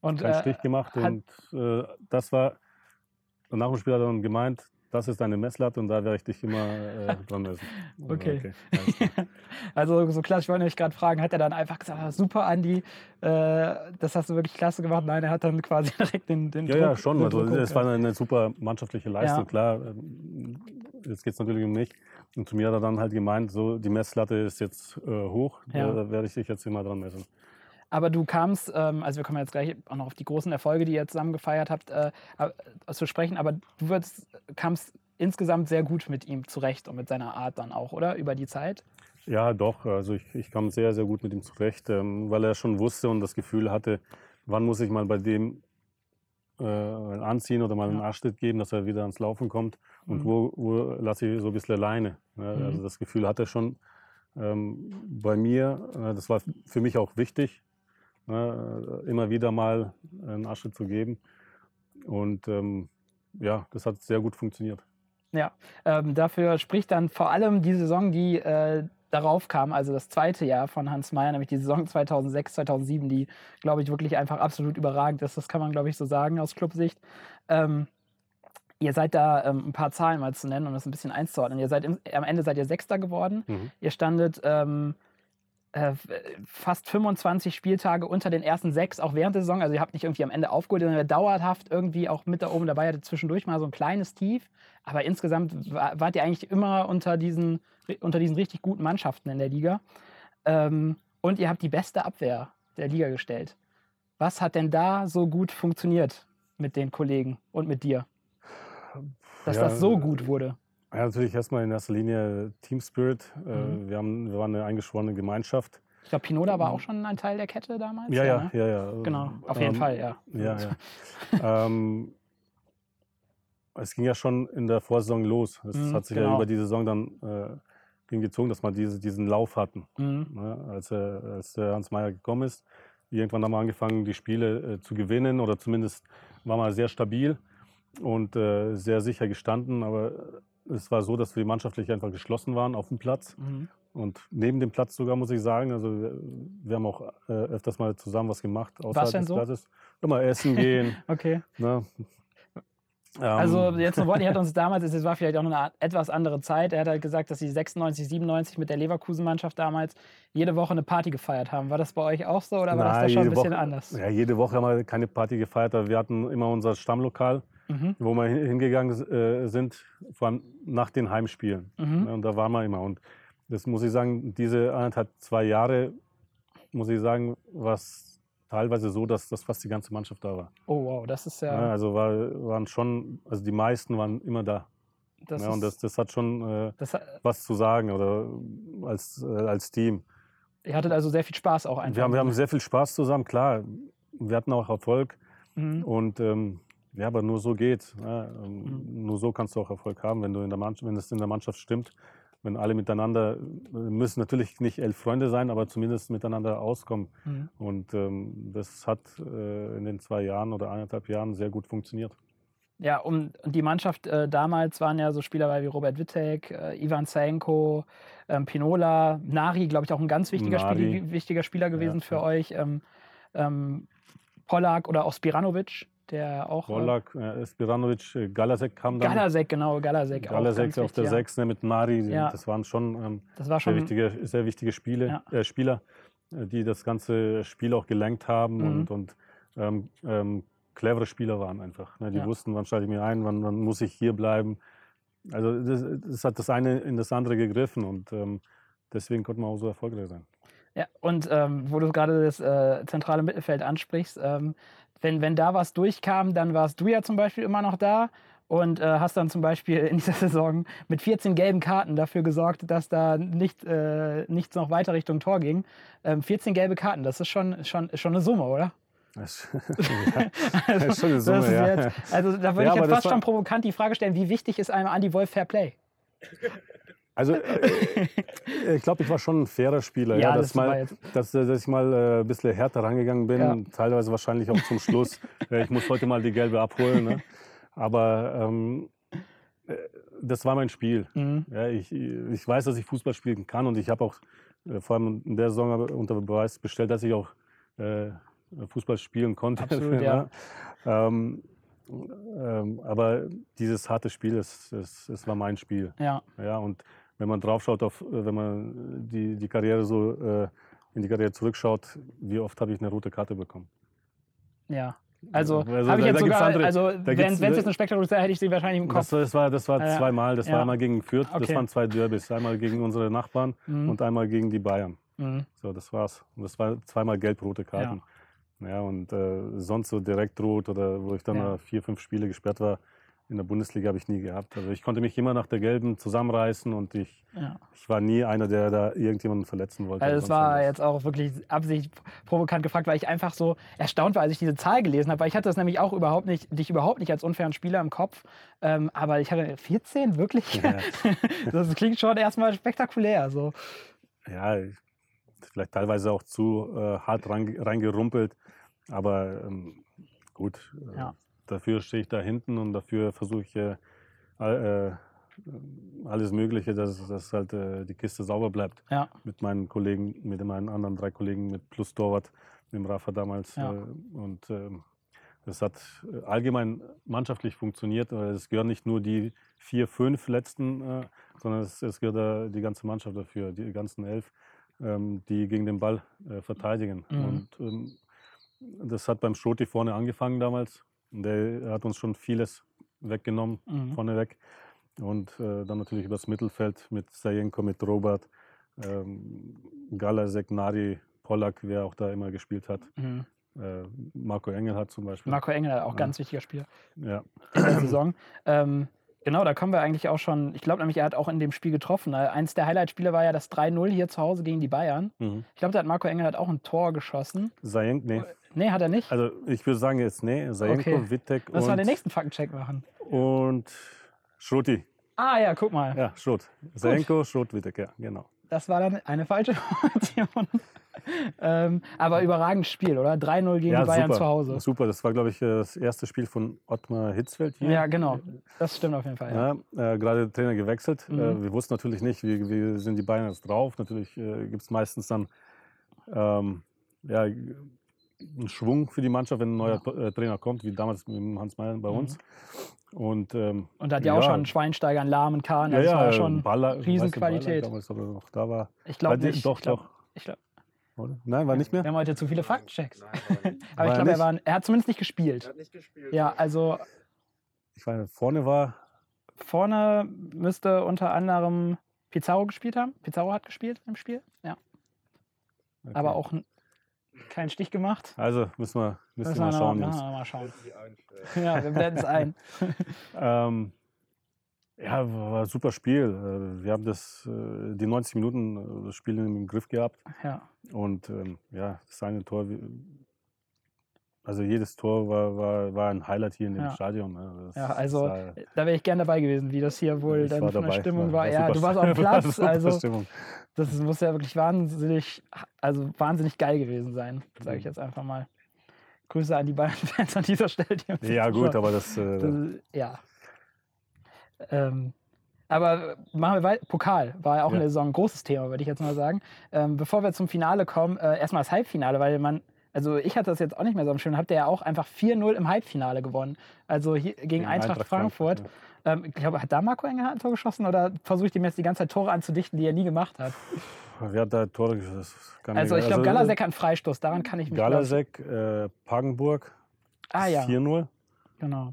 Und keinen äh, Stich gemacht. Und äh, das war, und nach dem Spiel hat er dann gemeint, das ist deine Messlatte und da werde ich dich immer äh, *laughs* dran messen. Also, Okay. klar. *laughs* Also so klasse, ich wollte mich gerade fragen, hat er dann einfach gesagt, ah, super Andi, äh, das hast du wirklich klasse gemacht? Nein, er hat dann quasi *laughs* direkt den, den Ja, Druck. ja, schon. Also, es war eine, eine super mannschaftliche Leistung, Ja. klar. ähm, Jetzt geht es natürlich um mich. Und zu mir hat er dann halt gemeint, so die Messlatte ist jetzt äh, hoch, Ja. da werde ich dich jetzt immer dran messen. Aber du kamst, ähm, also wir kommen jetzt gleich auch noch auf die großen Erfolge, die ihr zusammen gefeiert habt, äh, äh, zu sprechen, aber du würdest, kamst insgesamt sehr gut mit ihm zurecht und mit seiner Art dann auch, oder? Über die Zeit? Ja, doch. Also ich, ich kam sehr, sehr gut mit ihm zurecht, ähm, weil er schon wusste und das Gefühl hatte, wann muss ich mal bei dem äh, anziehen oder mal einen. Arschtritt geben, dass er wieder ans Laufen kommt und Mhm. wo, wo lasse ich so ein bisschen alleine. Ne? Mhm. Also das Gefühl hatte er schon ähm, bei mir. Äh, das war für mich auch wichtig, ne? äh, immer wieder mal einen Arschtritt zu geben. Und ähm, ja, das hat sehr gut funktioniert. Ja, ähm, dafür spricht dann vor allem die Saison, die äh, darauf kam, also das zweite Jahr von Hans Meyer, nämlich die Saison 2006, 2007, die, glaube ich, wirklich einfach absolut überragend ist. Das kann man, glaube ich, so sagen aus Clubsicht. Ähm, ihr seid da ähm, ein paar Zahlen mal zu nennen, um das ein bisschen einzuordnen. Ihr seid im, am Ende seid ihr Sechster geworden. Mhm. Ihr standet ähm, äh, fast 25 Spieltage unter den ersten sechs, auch während der Saison. Also ihr habt nicht irgendwie am Ende aufgeholt, sondern dauerhaft irgendwie auch mit da oben dabei. Ihr hattet zwischendurch mal so ein kleines Tief. Aber insgesamt wa- wart ihr eigentlich immer unter diesen, unter diesen richtig guten Mannschaften in der Liga. Ähm, und ihr habt die beste Abwehr der Liga gestellt. Was hat denn da so gut funktioniert mit den Kollegen und mit dir? Dass Ja, das so gut wurde. Ja, natürlich erstmal in erster Linie Team Spirit. Äh, Mhm. wir, haben, wir waren eine eingeschworene Gemeinschaft. Ich glaube, Pinoda war auch schon ein Teil der Kette damals. Ja, ja, ne? ja, ja. Genau, auf jeden Ähm, Fall, ja. Ja, *laughs* ja. ähm, es ging ja schon in der Vorsaison los. Es Mhm, hat sich genau. ja über die Saison dann äh, hingezogen, dass wir diese, diesen Lauf hatten. Mhm. Ne? Als, äh, als Hans Meyer gekommen ist, irgendwann haben wir angefangen, die Spiele äh, zu gewinnen oder zumindest war man sehr stabil und äh, sehr sicher gestanden. Aber es war so, dass wir mannschaftlich einfach geschlossen waren auf dem Platz. Mhm. Und neben dem Platz sogar, muss ich sagen, also wir, wir haben auch äh, öfters mal zusammen was gemacht außerhalb denn des so? Platzes. Immer essen gehen. *laughs* Okay. ne? Also Ähm, *laughs* jetzt Nowotny hat uns damals, es war vielleicht auch noch eine etwas andere Zeit, er hat halt gesagt, dass sie 96, 97 mit der Leverkusen-Mannschaft damals jede Woche eine Party gefeiert haben. War das bei euch auch so oder war das da schon ein bisschen Woche, anders? Ja, jede Woche haben wir keine Party gefeiert, aber wir hatten immer unser Stammlokal, Mhm. wo wir hin- hingegangen äh, sind, vor allem nach den Heimspielen. Mhm. Ne, Und da waren wir immer. Und das muss ich sagen, diese anderthalb, zwei Jahre, muss ich sagen, war es teilweise so, dass, dass fast die ganze Mannschaft da war. Oh wow, das ist ja. Ja, also war, waren schon, also die meisten waren immer da. das ja, und ist, das, das hat schon äh, das, hat- was zu sagen oder als, äh, als Team. ihr hattet also sehr viel Spaß auch einfach. Wir haben, wir haben sehr viel Spaß zusammen, klar. Wir hatten auch Erfolg mhm. und ähm, ja, aber nur so geht. Ja, ähm, Mhm. Nur so kannst du auch Erfolg haben, wenn du in der Mannschaft, wenn es in der Mannschaft stimmt, wenn alle miteinander äh, müssen natürlich nicht elf Freunde sein, aber zumindest miteinander auskommen. Mhm. Und ähm, das hat äh, in den zwei Jahren oder eineinhalb Jahren sehr gut funktioniert. Ja, und, und die Mannschaft äh, damals waren ja so Spieler wie Robert Wittek, äh, Ivan Zaenko, ähm, Pinola, Nari, glaube ich, auch ein ganz wichtiger. Spiel, wichtiger Spieler gewesen für ja. euch. Ähm, ähm, Pollack oder auch Spiranovic, der auch. Pollack, äh, Spiranovic, äh, Galasek kam dann. Galasek, genau, Galasek. Galasek auf der ja. 6 ne, mit Mari. Ja. Das waren schon ähm, Das war sehr schon. wichtige, sehr wichtige Spiele, Ja. äh, Spieler, äh, die das ganze Spiel auch gelenkt haben Mhm. und, und ähm, ähm, clevere Spieler waren einfach. Ne? Die Ja. wussten, wann schalte ich mir ein, wann, wann muss ich hier bleiben. Also das, das hat das eine in das andere gegriffen und ähm, deswegen konnte man auch so erfolgreich sein. Ja, und ähm, wo du gerade das äh, zentrale Mittelfeld ansprichst, ähm, wenn, wenn da was durchkam, dann warst du ja zum Beispiel immer noch da und äh, hast dann zum Beispiel in dieser *laughs* Saison mit 14 gelben Karten dafür gesorgt, dass da nicht, äh, nichts noch weiter Richtung Tor ging. Ähm, 14 gelbe Karten, das ist schon, schon, schon eine Summe, oder? Das, *laughs* ja, das ist schon eine Summe, das ist ja. jetzt, also da würde Ja, ich jetzt fast schon provokant die Frage stellen, wie wichtig ist einem Andy Wolf Fair Play? *laughs* Also äh, *laughs* ich glaube, ich war schon ein fairer Spieler, Ja, ja, das dass, war mal, dass, äh, dass ich mal äh, ein bisschen härter rangegangen bin, Ja. teilweise wahrscheinlich auch zum Schluss. *laughs* Äh, ich muss heute mal die gelbe abholen. Ne? Aber ähm, äh, das war mein Spiel. Mhm. Ja, ich, ich weiß, dass ich Fußball spielen kann und ich habe auch äh, vor allem in der Saison unter Beweis gestellt, dass ich auch äh, Fußball spielen konnte. *laughs* Absolut, ja. ähm, ähm, aber dieses harte Spiel, es, es, es war mein Spiel. Ja, Ja, und wenn man draufschaut, auf, äh, wenn man die, die Karriere so äh, in die Karriere zurückschaut, wie oft habe ich eine rote Karte bekommen? ja. Also, Also habe ich jetzt sogar, andere- also wenn es jetzt eine spektakuläre wäre, hätte ich sie wahrscheinlich im Das, Kopf. war- das war, das war Ah, ja. zweimal. Das Ja. war einmal gegen Fürth, Okay. das waren zwei Derbys. Einmal gegen unsere Nachbarn Mhm. und einmal gegen die Bayern. Mhm. So, das war's. Und das war zweimal gelb-rote Karten. Ja, und äh, sonst so direkt rot oder wo ich dann Ja. äh, vier, fünf Spiele gesperrt war, in der Bundesliga habe ich nie gehabt. Also ich konnte mich immer nach der gelben zusammenreißen und ich, Ja. ich war nie einer, der da irgendjemanden verletzen wollte. Also es war jetzt auch wirklich absichtlich provokant gefragt, weil ich einfach so erstaunt war, als ich diese Zahl gelesen habe, weil ich hatte das nämlich auch überhaupt nicht, dich überhaupt nicht als unfairen Spieler im Kopf. Ähm, aber ich hatte 14, wirklich? Ja. *laughs* das klingt schon erstmal spektakulär. So. ja, ich- vielleicht teilweise auch zu äh, hart rein- reingerumpelt. Aber ähm, gut, äh, Ja. Dafür stehe ich da hinten und dafür versuche ich äh, äh, alles Mögliche, dass, dass halt äh, die Kiste sauber bleibt. Ja. Mit meinen Kollegen, mit meinen anderen drei Kollegen, mit Plus Torwart, mit dem Rafa damals. Ja. Äh, und ähm, das hat äh, allgemein mannschaftlich funktioniert. Es gehören nicht nur die vier, fünf letzten, äh, sondern es, es gehört die ganze Mannschaft dafür, die ganzen elf, ähm, die gegen den Ball verteidigen. Mhm. Und ähm, das hat beim Schroti vorne angefangen damals. Der hat uns schon vieles weggenommen, Mhm. vorneweg. Und äh, dann natürlich übers Mittelfeld mit Sajenko, mit Robert, ähm, Galasek, Nari, Pollack, wer auch da immer gespielt hat. Mhm. Äh, Marco Engel hat zum Beispiel. Marco Engel, auch Ja. ganz wichtiger Spieler Ja. in der Saison. Ähm, genau, da kommen wir eigentlich auch schon. Ich glaube nämlich, er hat auch in dem Spiel getroffen. Äh, Eins der Highlight-Spiele war ja das 3-0 hier zu Hause gegen die Bayern. Mhm. Ich glaube, da hat Marco Engel hat auch ein Tor geschossen. Sajenko, nee. Nee, hat er nicht. Also ich würde sagen jetzt, nee, Sajenko, Okay. Wittek Lass mal und, den nächsten Faktencheck machen. und Schroti. Ah ja, guck mal. Ja, Schrot. Sajenko, Schrot, Wittek, ja, genau. Das war dann eine falsche *laughs* Information. ähm, aber überragendes Spiel, oder? 3-0 gegen ja, die Bayern super. zu Hause. Super, das war, glaube ich, äh, das erste Spiel von Ottmar Hitzfeld hier. Ja, genau. Das stimmt auf jeden Fall. Ja. Ja, äh, gerade der Trainer gewechselt. Mhm. Äh, wir wussten natürlich nicht, wie, wie sind die Bayern jetzt drauf. Natürlich äh, gibt es meistens dann ähm, ja, ein Schwung für die Mannschaft, wenn ein neuer äh, Trainer kommt, wie damals mit Hans Meyer bei Mhm. uns. Und, ähm, Und da hat ja auch schon Schweinsteiger, einen Lahmen, Kahn. ja, Also war ja, ja schon Baller, weiß nicht, Riesenqualität. Baller damals, er da war. Ich glaube War nicht. Doch, ich glaub, doch. Ich glaub, Oder? Nein, war nicht mehr? wir haben heute zu viele Faktenchecks. Nein, *laughs* aber War ich er glaube, er, war, er hat zumindest nicht Er gespielt. hat nicht gespielt. Ja, also Ich weiß, vorne war. vorne müsste unter anderem Pizarro gespielt haben. Pizarro hat gespielt im Spiel, ja. okay. Aber auch keinen Stich gemacht. Also müssen wir, müssen Müssen wir mal noch- schauen, müssen Jungs. wir mal schauen. Einstellen. Ja, wir blenden es ein. *laughs* Ähm, ja, war ein super Spiel. Äh, Wir haben das, äh, die 90 Minuten äh, das Spiel im Griff gehabt. Ja, Und ähm, ja, das eine Tor, also jedes Tor war, war, war ein Highlight hier in dem Ja. Stadion. ne. Das- ja also war- da wäre ich gern dabei gewesen, wie das hier wohl dann von der dabei. Stimmung war. war Ja, du warst auf dem *laughs* Platz, also Stimmung. das muss ja wirklich wahnsinnig, also wahnsinnig geil gewesen sein, sage ich Mhm. jetzt einfach mal. Grüße an die Bayern-Fans an dieser Stelle. Die Ja, gut, aber das, äh, Das, ja. Ähm, aber machen wir weiter. Pokal war ja auch Ja. in der Saison ein großes Thema, würde ich jetzt mal sagen. Ähm, bevor wir zum Finale kommen, äh, erstmal das Halbfinale, weil man, also ich hatte das jetzt auch nicht mehr so am Schirm, habt ihr ja auch einfach 4-0 im Halbfinale gewonnen. Also hier, gegen, Eintracht, Frankfurt. Ähm, ich glaube, hat da Marco Engelhardt ein Tor geschossen oder versuche ich dem jetzt die ganze Zeit Tore anzudichten, die er nie gemacht hat? ja. Wer hat da Tore geschossen? Also ich glaube, Galasek hat einen Freistoß, daran kann ich mich Galasek, äh, Pagenburg, Ah ja, 4-0, genau.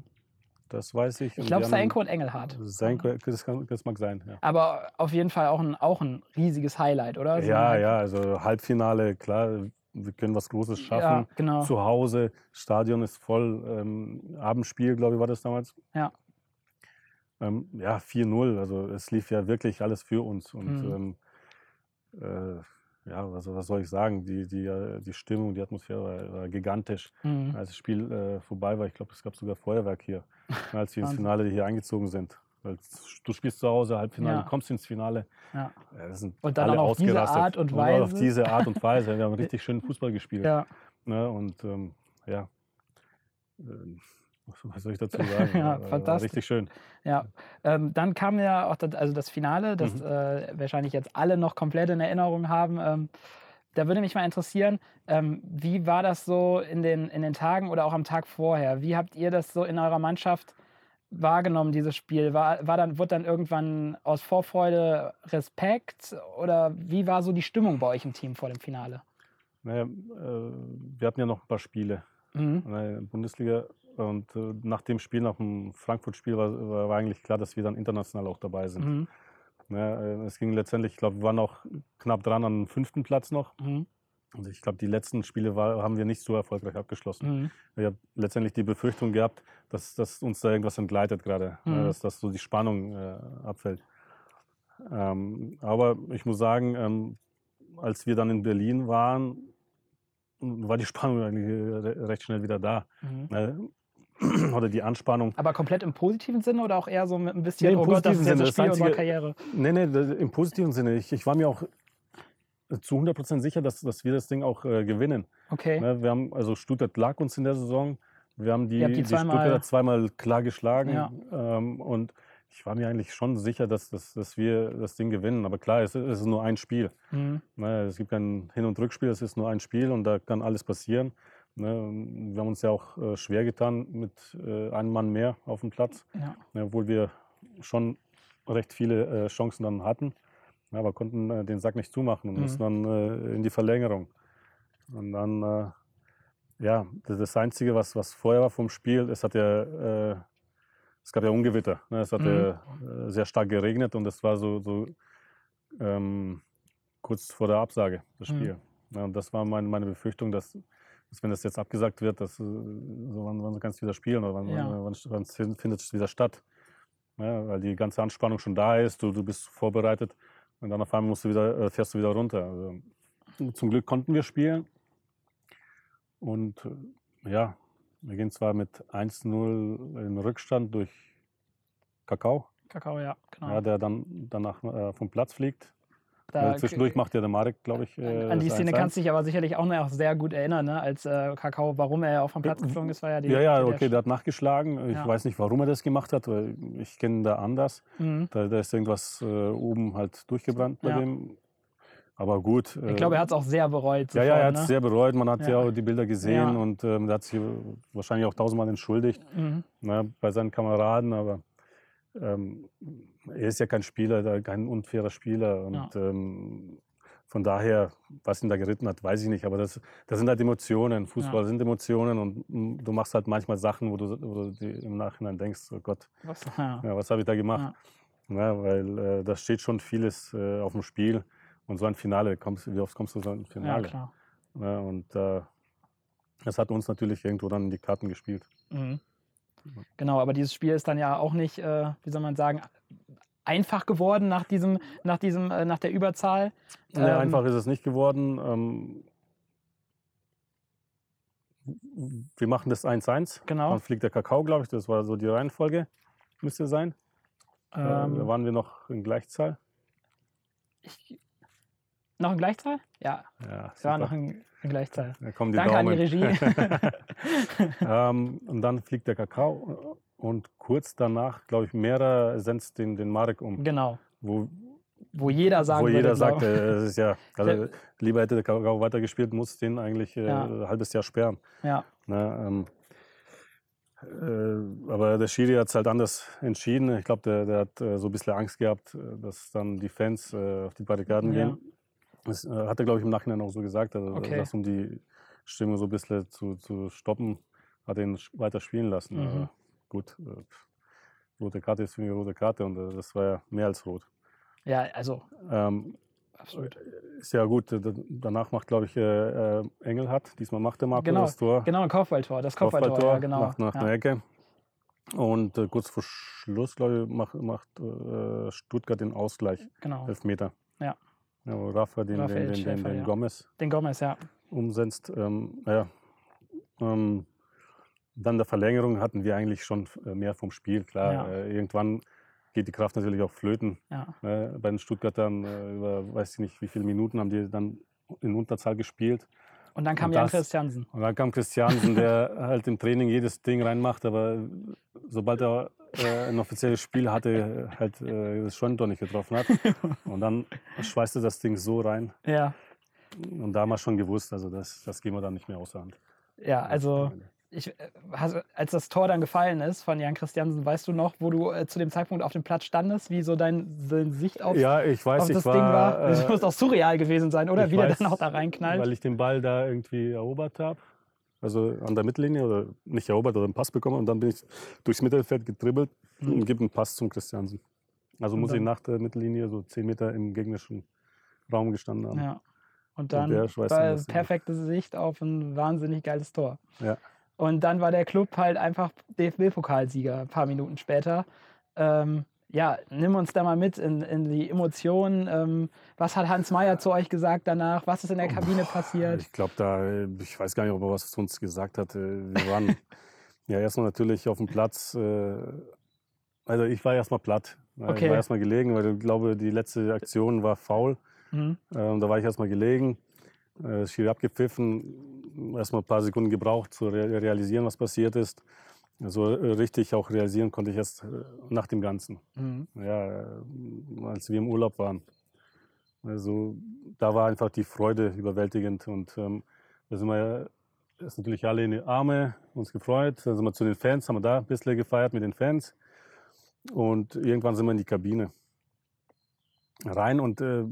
das weiß ich. Ich glaube, Saenko und Engelhardt. Saenko, das, kann, das mag sein, ja. Aber auf jeden Fall auch ein, auch ein riesiges Highlight, oder? So Ja, ja, also Halbfinale, klar, wir können was Großes Ja, schaffen. genau. Zu Hause, Stadion ist voll. Ähm, Abendspiel, glaube ich, war das damals. Ja. Ähm, ja, 4-0. Also es lief ja wirklich alles für uns. Und Mhm. ähm, äh, ja, also was soll ich sagen? Die, die, äh, die Stimmung, die Atmosphäre war, war gigantisch. Mhm. Als das Spiel äh, vorbei war, ich glaube, es gab sogar Feuerwerk hier, *laughs* als wir ins. Finale hier eingezogen sind. Weil du spielst zu Hause, Halbfinale, Ja. kommst ins Finale. Ja. Sind Und dann auch auf diese. Art und auch auf Weise. diese Art und Weise. Wir haben *laughs* richtig schönen Fußball gespielt. Ja, Ne? Und ähm, ja, ähm, was soll ich dazu *laughs* sagen? Ja, fantastisch. Richtig schön. ja. Ähm, dann kam ja auch das, also das Finale, das Mhm. äh, wahrscheinlich jetzt alle noch komplett in Erinnerung haben. Ähm, da würde mich mal interessieren, ähm, wie war das so in den, in den Tagen oder auch am Tag vorher? Wie habt ihr das so in eurer Mannschaft wahrgenommen, dieses Spiel? War, war dann, wurde dann irgendwann aus Vorfreude Respekt oder wie war so die Stimmung bei euch im Team vor dem Finale? Naja, äh, wir hatten ja noch ein paar Spiele Mhm. in der Bundesliga. Und äh, nach dem Spiel, nach dem Frankfurt-Spiel, war, war, eigentlich klar, dass wir dann international auch dabei sind. Mhm. Ne? äh, es ging letztendlich, ich glaube, wir waren auch knapp dran an den fünften Platz noch. Mhm. Und ich glaube, die letzten Spiele war, haben wir nicht so erfolgreich abgeschlossen. Mhm. Ich habe letztendlich die Befürchtung gehabt, dass, dass uns da irgendwas entgleitet gerade, ne, Mhm. dass, dass so die Spannung äh, abfällt. Ähm, aber ich muss sagen, ähm, als wir dann in Berlin waren, war die Spannung eigentlich re- recht schnell wieder da. Mhm. Ne? *clears throat* Oder die Anspannung. Aber komplett im positiven Sinne oder auch eher so mit ein bisschen, Nee, im oh Gott, das positiven jetzt das Sinne. Spiel Das einzige- Karriere. Nee, nee, im positiven Sinne. Ich, ich war mir auch zu 100% sicher, dass, dass wir das Ding auch äh, gewinnen. Okay. Ne, wir haben, also Stuttgart lag uns in der Saison. Wir haben die, die die, zweimal- Stuttgarter zweimal klar geschlagen. Ja. Ähm, und ich war mir eigentlich schon sicher, dass, dass, dass wir das Ding gewinnen. Aber klar, es, ist- es ist nur ein Spiel. Mhm. Ne, es gibt kein Hin- und Rückspiel, es ist nur ein Spiel und da kann alles passieren. Ne, wir haben uns ja auch äh, schwer getan mit äh, einem Mann mehr auf dem Platz, Ja. ne, obwohl wir schon recht viele äh, Chancen dann hatten, ja, aber konnten äh, den Sack nicht zumachen und Mhm. mussten dann äh, in die Verlängerung. Und dann, äh, ja, das, das Einzige, was, was vorher war vom Spiel, es hat ja, äh, es gab ja Ungewitter. Ne? Es hat Mhm. ja, äh, sehr stark geregnet und es war so, so ähm, kurz vor der Absage, das Mhm. Spiel. Ja, und das war meine, meine Befürchtung, dass, dass wenn das jetzt abgesagt wird, dass, äh, so, wann, wann kannst du wieder spielen oder wann, Ja. wann, wann, wann fin- findet es wieder statt. Ja, weil die ganze Anspannung schon da ist, du, du bist vorbereitet und dann auf einmal musst du wieder, äh, fährst du wieder runter. Also, zum Glück konnten wir spielen und äh, ja, wir gehen zwar mit 1-0 in Rückstand durch Kakao, Kakao, ja, genau. ja, der dann danach äh, vom Platz fliegt. Da- Äh, zwischendurch macht ja der Marek, glaube ich. Äh, an, die Szene 1-1. kannst du dich aber sicherlich auch noch sehr gut erinnern, ne? als äh, Kakao, warum er auch vom Platz geflogen ist, war ja die. Ja, ja, der- okay, der hat nachgeschlagen. Ich Ja. weiß nicht, warum er das gemacht hat, weil ich kenne da anders. Mhm. Da, da ist irgendwas äh, oben halt durchgebrannt bei Ja. dem. Aber gut. Ich glaube, er hat es auch sehr bereut. Ja, ja, er hat es sehr bereut. Man hat ja, Ja. auch die Bilder gesehen und ähm, er hat sich wahrscheinlich auch tausendmal entschuldigt ne? Mhm. ne, bei seinen Kameraden. Aber ähm, er ist ja kein Spieler, kein unfairer Spieler. Und Ja. ähm, von daher, was ihn da geritten hat, weiß ich nicht. Aber das, das sind halt Emotionen. Fußball Ja. sind Emotionen und mm, du machst halt manchmal Sachen, wo du, wo du im Nachhinein denkst, oh Gott, Was? *laughs* Ja. ja, was habe ich da gemacht? Ja, weil äh, da steht schon vieles äh, auf dem Spiel. Und so ein Finale, kommst, wie oft kommst du so ein ja, Finale? klar. Ja, und äh, das hat uns natürlich irgendwo dann in die Karten gespielt. Mhm. Genau, aber dieses Spiel ist dann ja auch nicht, äh, wie soll man sagen, einfach geworden nach diesem, nach diesem, äh, nach der Überzahl. Ja, Ähm, einfach ist es nicht geworden. Ähm, wir machen das 1-1. Genau. Dann fliegt der Kakao, glaube ich. Das war so die Reihenfolge, müsste sein. Äh, da Ähm, waren wir noch in Gleichzahl. ich, noch in Gleichzahl? Ja, Ja, super. noch in, in Gleichzahl. Da kommen die Danke an die Daumen. Regie. *laughs* *laughs* ähm, und dann fliegt der Kakao. Und kurz danach, glaube ich, Mehrer setzt den, den Marek um. genau. Wo, Wo jeder sagen wo würde, jeder sagt, äh, es ist ja, *laughs* also, lieber hätte der Kakao weitergespielt, muss den eigentlich äh, Ja. ein halbes Jahr sperren. ja, Ne, ähm, äh, aber der Schiri hat es halt anders entschieden. Ich glaube, der, der hat äh, so ein bisschen Angst gehabt, äh, dass dann die Fans äh, auf die Barrikaden Ja. gehen. Das hat er, glaube ich, im Nachhinein auch so gesagt. Also, Okay. dass um die Stimmung so ein bisschen zu, zu stoppen, hat ihn weiter spielen lassen. Mhm. Gut, äh, rote Karte ist für eine rote Karte und äh, das war ja mehr als rot. ja, also Ähm, absolut. ist ja gut, äh, da- danach macht, glaube ich, äh, äh, Engelhardt. Diesmal macht der Marco Genau, das Tor. Genau, ein Kopfballtor, das Kopfballtor, Kopfballtor, ja, genau. macht nach ja. einer Ecke. Und äh, kurz vor Schluss, glaube ich, macht, macht äh, Stuttgart den Ausgleich, Genau, Elfmeter. Ja. ja wo Rafa den, Raphael den, den, den, den. Gomez den Gomez, ja. umsetzt. Ähm, ja. ähm, dann der Verlängerung hatten wir eigentlich schon äh, mehr vom Spiel. Klar, Ja. äh, irgendwann geht die Kraft natürlich auch flöten. ja. Ne? Bei den Stuttgartern äh, über weiß ich nicht wie viele Minuten haben die dann in Unterzahl gespielt. Und dann kam Und Jan das- Christiansen. Und dann kam Christiansen, der *laughs* halt im Training jedes Ding reinmacht, aber sobald er äh, ein offizielles Spiel hatte, halt äh, das Scheunentor nicht getroffen hat. *laughs* Und dann schweißte das Ding so rein. Ja, Und da haben wir schon gewusst, also das, das gehen wir dann nicht mehr außer Hand. ja, also ich, äh, als das Tor dann gefallen ist von Jan Christiansen, weißt du noch, wo du äh, zu dem Zeitpunkt auf dem Platz standest, wie so dein, deine Sicht auf, Ja, ich weiß, auf ich das war, Ding war? Das äh, muss doch surreal gewesen sein, oder? ich Wie der dann auch da reinknallt. Weil ich den Ball da irgendwie erobert habe. Also an der Mittellinie oder nicht erobert oder einen Pass bekommen und dann bin ich durchs Mittelfeld getribbelt und gebe einen Pass zum Christiansen. Also Und muss ich nach der Mittellinie so 10 Meter im gegnerischen Raum gestanden haben. Ja. Und dann war das Ding. perfekte Sicht auf ein wahnsinnig geiles Tor. Ja. Und dann war der Club halt einfach DFB-Pokalsieger ein paar Minuten später. Ähm, ja, nimm uns da mal mit in, in die Emotionen. Ähm, was hat Hans Meyer zu euch gesagt danach? Was ist in der Kabine passiert? Ich glaube, da, ich weiß gar nicht, ob er was zu uns gesagt hat. Äh, Wir waren *laughs* ja erstmal natürlich auf dem Platz. äh, Also ich war erstmal platt. Ich Okay. war erstmal gelegen, weil ich glaube, die letzte Aktion war faul. Mhm. Ähm, Da war ich erstmal gelegen. Äh, Schiri abgepfiffen. Erstmal ein paar Sekunden gebraucht, zu re- realisieren, was passiert ist. So äh, richtig auch realisieren konnte ich erst äh, nach dem Ganzen Mhm. ja, äh, als wir im Urlaub waren. Also da war einfach die Freude überwältigend und ähm, da sind wir erst natürlich alle in die Arme, uns gefreut. Dann sind wir zu den Fans, haben wir da ein bisschen gefeiert mit den Fans und irgendwann sind wir in die Kabine rein und äh,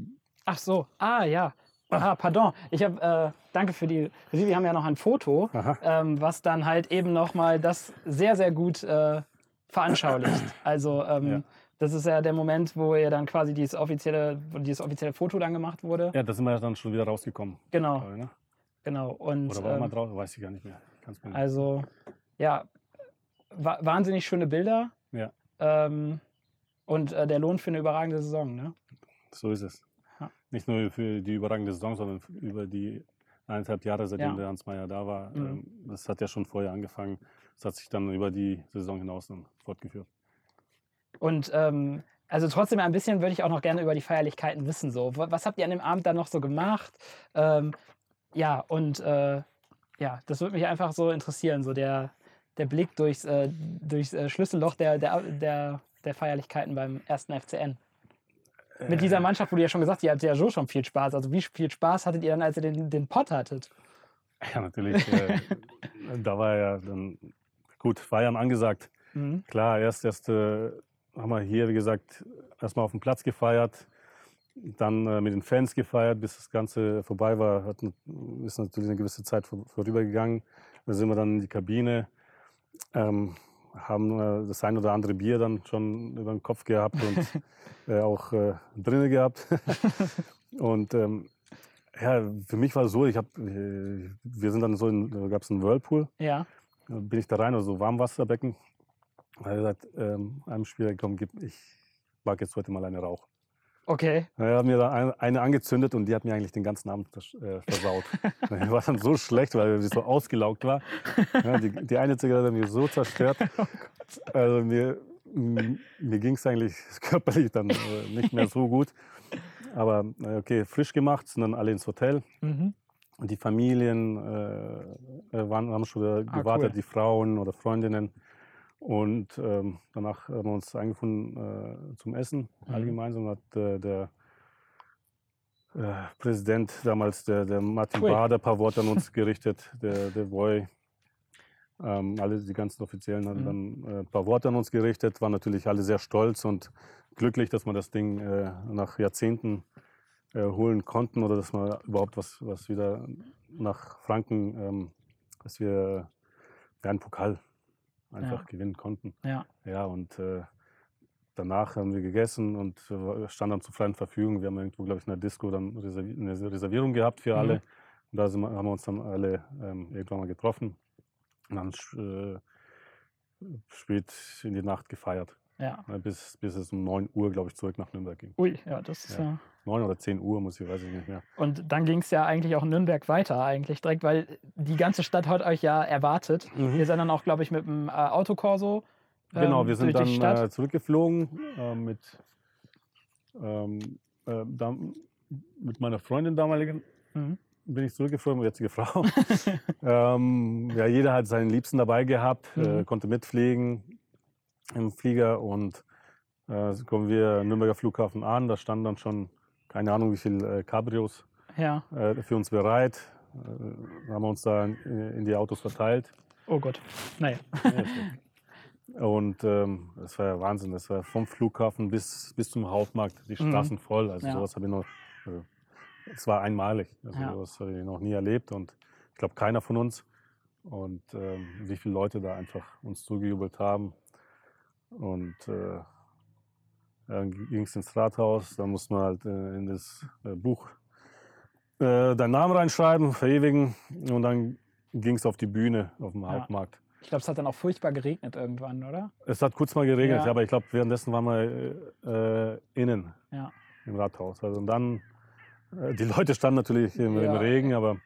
Ach so, ah ja. Ah, pardon. Ich habe, äh, danke für die Regie. Wir haben ja noch ein Foto, Aha. ähm, was dann halt eben nochmal das sehr, sehr gut äh, veranschaulicht. *clears throat* Also, ähm, Ja. das ist ja der Moment, wo ihr dann quasi dieses offizielle, dieses offizielle Foto dann gemacht wurde. ja, da sind wir dann schon wieder rausgekommen. Genau, glaub ich, Ne? genau. Und Oder war ähm, mal draußen? Weiß ich gar nicht mehr. Nicht- also, ja, wa wahnsinnig schöne Bilder. Ja. Ähm, und äh, der Lohn für eine überragende Saison, ne? So ist es. Ja. Nicht nur für die überragende Saison, sondern über die eineinhalb Jahre, seitdem Ja. der Hans Meyer da war. Mhm. Ähm, Das hat ja schon vorher angefangen. Das hat sich dann über die Saison hinaus fortgeführt. Und ähm, also trotzdem ein bisschen würde ich auch noch gerne über die Feierlichkeiten wissen. So, Wa- was habt ihr an dem Abend dann noch so gemacht? Ähm, ja, und äh, ja, das würde mich einfach so interessieren, so der, der Blick durchs, äh, durchs äh, Schlüsselloch der, der, der, der Feierlichkeiten beim ersten FCN. Mit dieser Mannschaft, wo du ja schon gesagt hast, ihr hattet ja so schon viel Spaß. Also wie viel Spaß hattet ihr dann, als ihr den, den Pott hattet? Ja, natürlich. äh, da war ja dann, gut, Feiern angesagt. Mhm. Klar, erst, erst äh, haben wir hier, wie gesagt, erstmal auf dem Platz gefeiert, dann äh, mit den Fans gefeiert, bis das Ganze vorbei war. Hat, ist natürlich eine gewisse Zeit vor, vorübergegangen. Da sind wir dann in die Kabine, ähm, haben äh, das ein oder andere Bier dann schon über den Kopf gehabt und *laughs* äh, auch äh, drinnen gehabt. *laughs* und ähm, ja, für mich war es so, ich hab, äh, wir sind dann so, in, da gab es einen Whirlpool, Ja. bin ich da rein, also Warmwasserbecken. Da hat er gesagt, ähm, einem Spieler, komm, gib, ich mag jetzt heute mal eine Rauch. Okay. Er hat mir da ein- eine angezündet und die hat mir eigentlich den ganzen Abend äh, versaut. *laughs* Die war dann so schlecht, weil sie so ausgelaugt war. Die, die eine Zigarette hat mich so zerstört. *laughs* Also mir, mir ging es eigentlich *laughs* körperlich dann äh, nicht mehr so gut. Aber äh, okay, frisch gemacht, sind dann alle ins Hotel. Mhm. Und die Familien äh, waren, haben schon wieder Ah, gewartet, cool. die Frauen oder Freundinnen. Und ähm, danach haben wir uns eingefunden äh, zum Essen, alle Mhm. gemeinsam. Hat äh, der äh, Präsident damals, der, der Martin Ui. Bader, ein paar Worte an uns *laughs* gerichtet, der, der Boy. Ähm, alle die ganzen Offiziellen haben Mhm. dann äh, ein paar Worte an uns gerichtet, waren natürlich alle sehr stolz und glücklich, dass wir das Ding äh, nach Jahrzehnten äh, holen konnten oder dass wir überhaupt was, was wieder nach Franken, ähm, dass wir ja, einen Pokal einfach Ja. gewinnen konnten. Ja. Ja, und äh, danach haben wir gegessen und standen dann zur freien Verfügung. Wir haben irgendwo, glaube ich, in der Disco dann eine Reservierung gehabt für Mhm. alle. Und da wir, haben wir uns dann alle ähm, irgendwann mal getroffen und dann äh, spät in die Nacht gefeiert. Ja. Äh, Bis, bis es um 9 Uhr, glaube ich, zurück nach Nürnberg ging. Ui, ja, das ist Ja. ja. 9 oder 10 Uhr, muss ich, weiß ich nicht mehr. Und dann ging es ja eigentlich auch in Nürnberg weiter, eigentlich direkt, weil die ganze Stadt hat euch ja erwartet. Ihr seid dann auch, glaube ich, mit dem äh, Autokorso. Genau, ähm, wir sind dann äh, zurückgeflogen äh, mit, ähm, äh, mit meiner Freundin damaligen. Mhm. Bin ich zurückgeflogen, meine jetzige Frau. *laughs* ähm, ja, jeder hat seinen Liebsten dabei gehabt, äh, Mhm. konnte mitfliegen im Flieger und äh, kommen wir Nürnberger Flughafen an. Da standen dann schon keine Ahnung wie viele äh, Cabrios Ja. äh, für uns bereit. Äh, haben wir uns da in, in die Autos verteilt. Oh Gott. Naja. Und ähm, das war ja Wahnsinn. Das war vom Flughafen bis, bis zum Hauptmarkt, die Mhm. Straßen voll. Also Ja. sowas habe ich noch. Also, es war einmalig. Also Ja. sowas habe ich noch nie erlebt und ich glaube keiner von uns. Und ähm, wie viele Leute da einfach uns zugejubelt haben. Und äh, dann ging es ins Rathaus, da musste man halt äh, in das äh, Buch äh, deinen Namen reinschreiben, verewigen und dann ging es auf die Bühne auf dem Ja. Hauptmarkt. Ich glaube, es hat dann auch furchtbar geregnet irgendwann, oder? Es hat kurz mal geregnet, Ja. ja. aber ich glaube, währenddessen waren wir äh, innen Ja. im Rathaus. Also und dann, äh, die Leute standen natürlich im, im. Regen, aber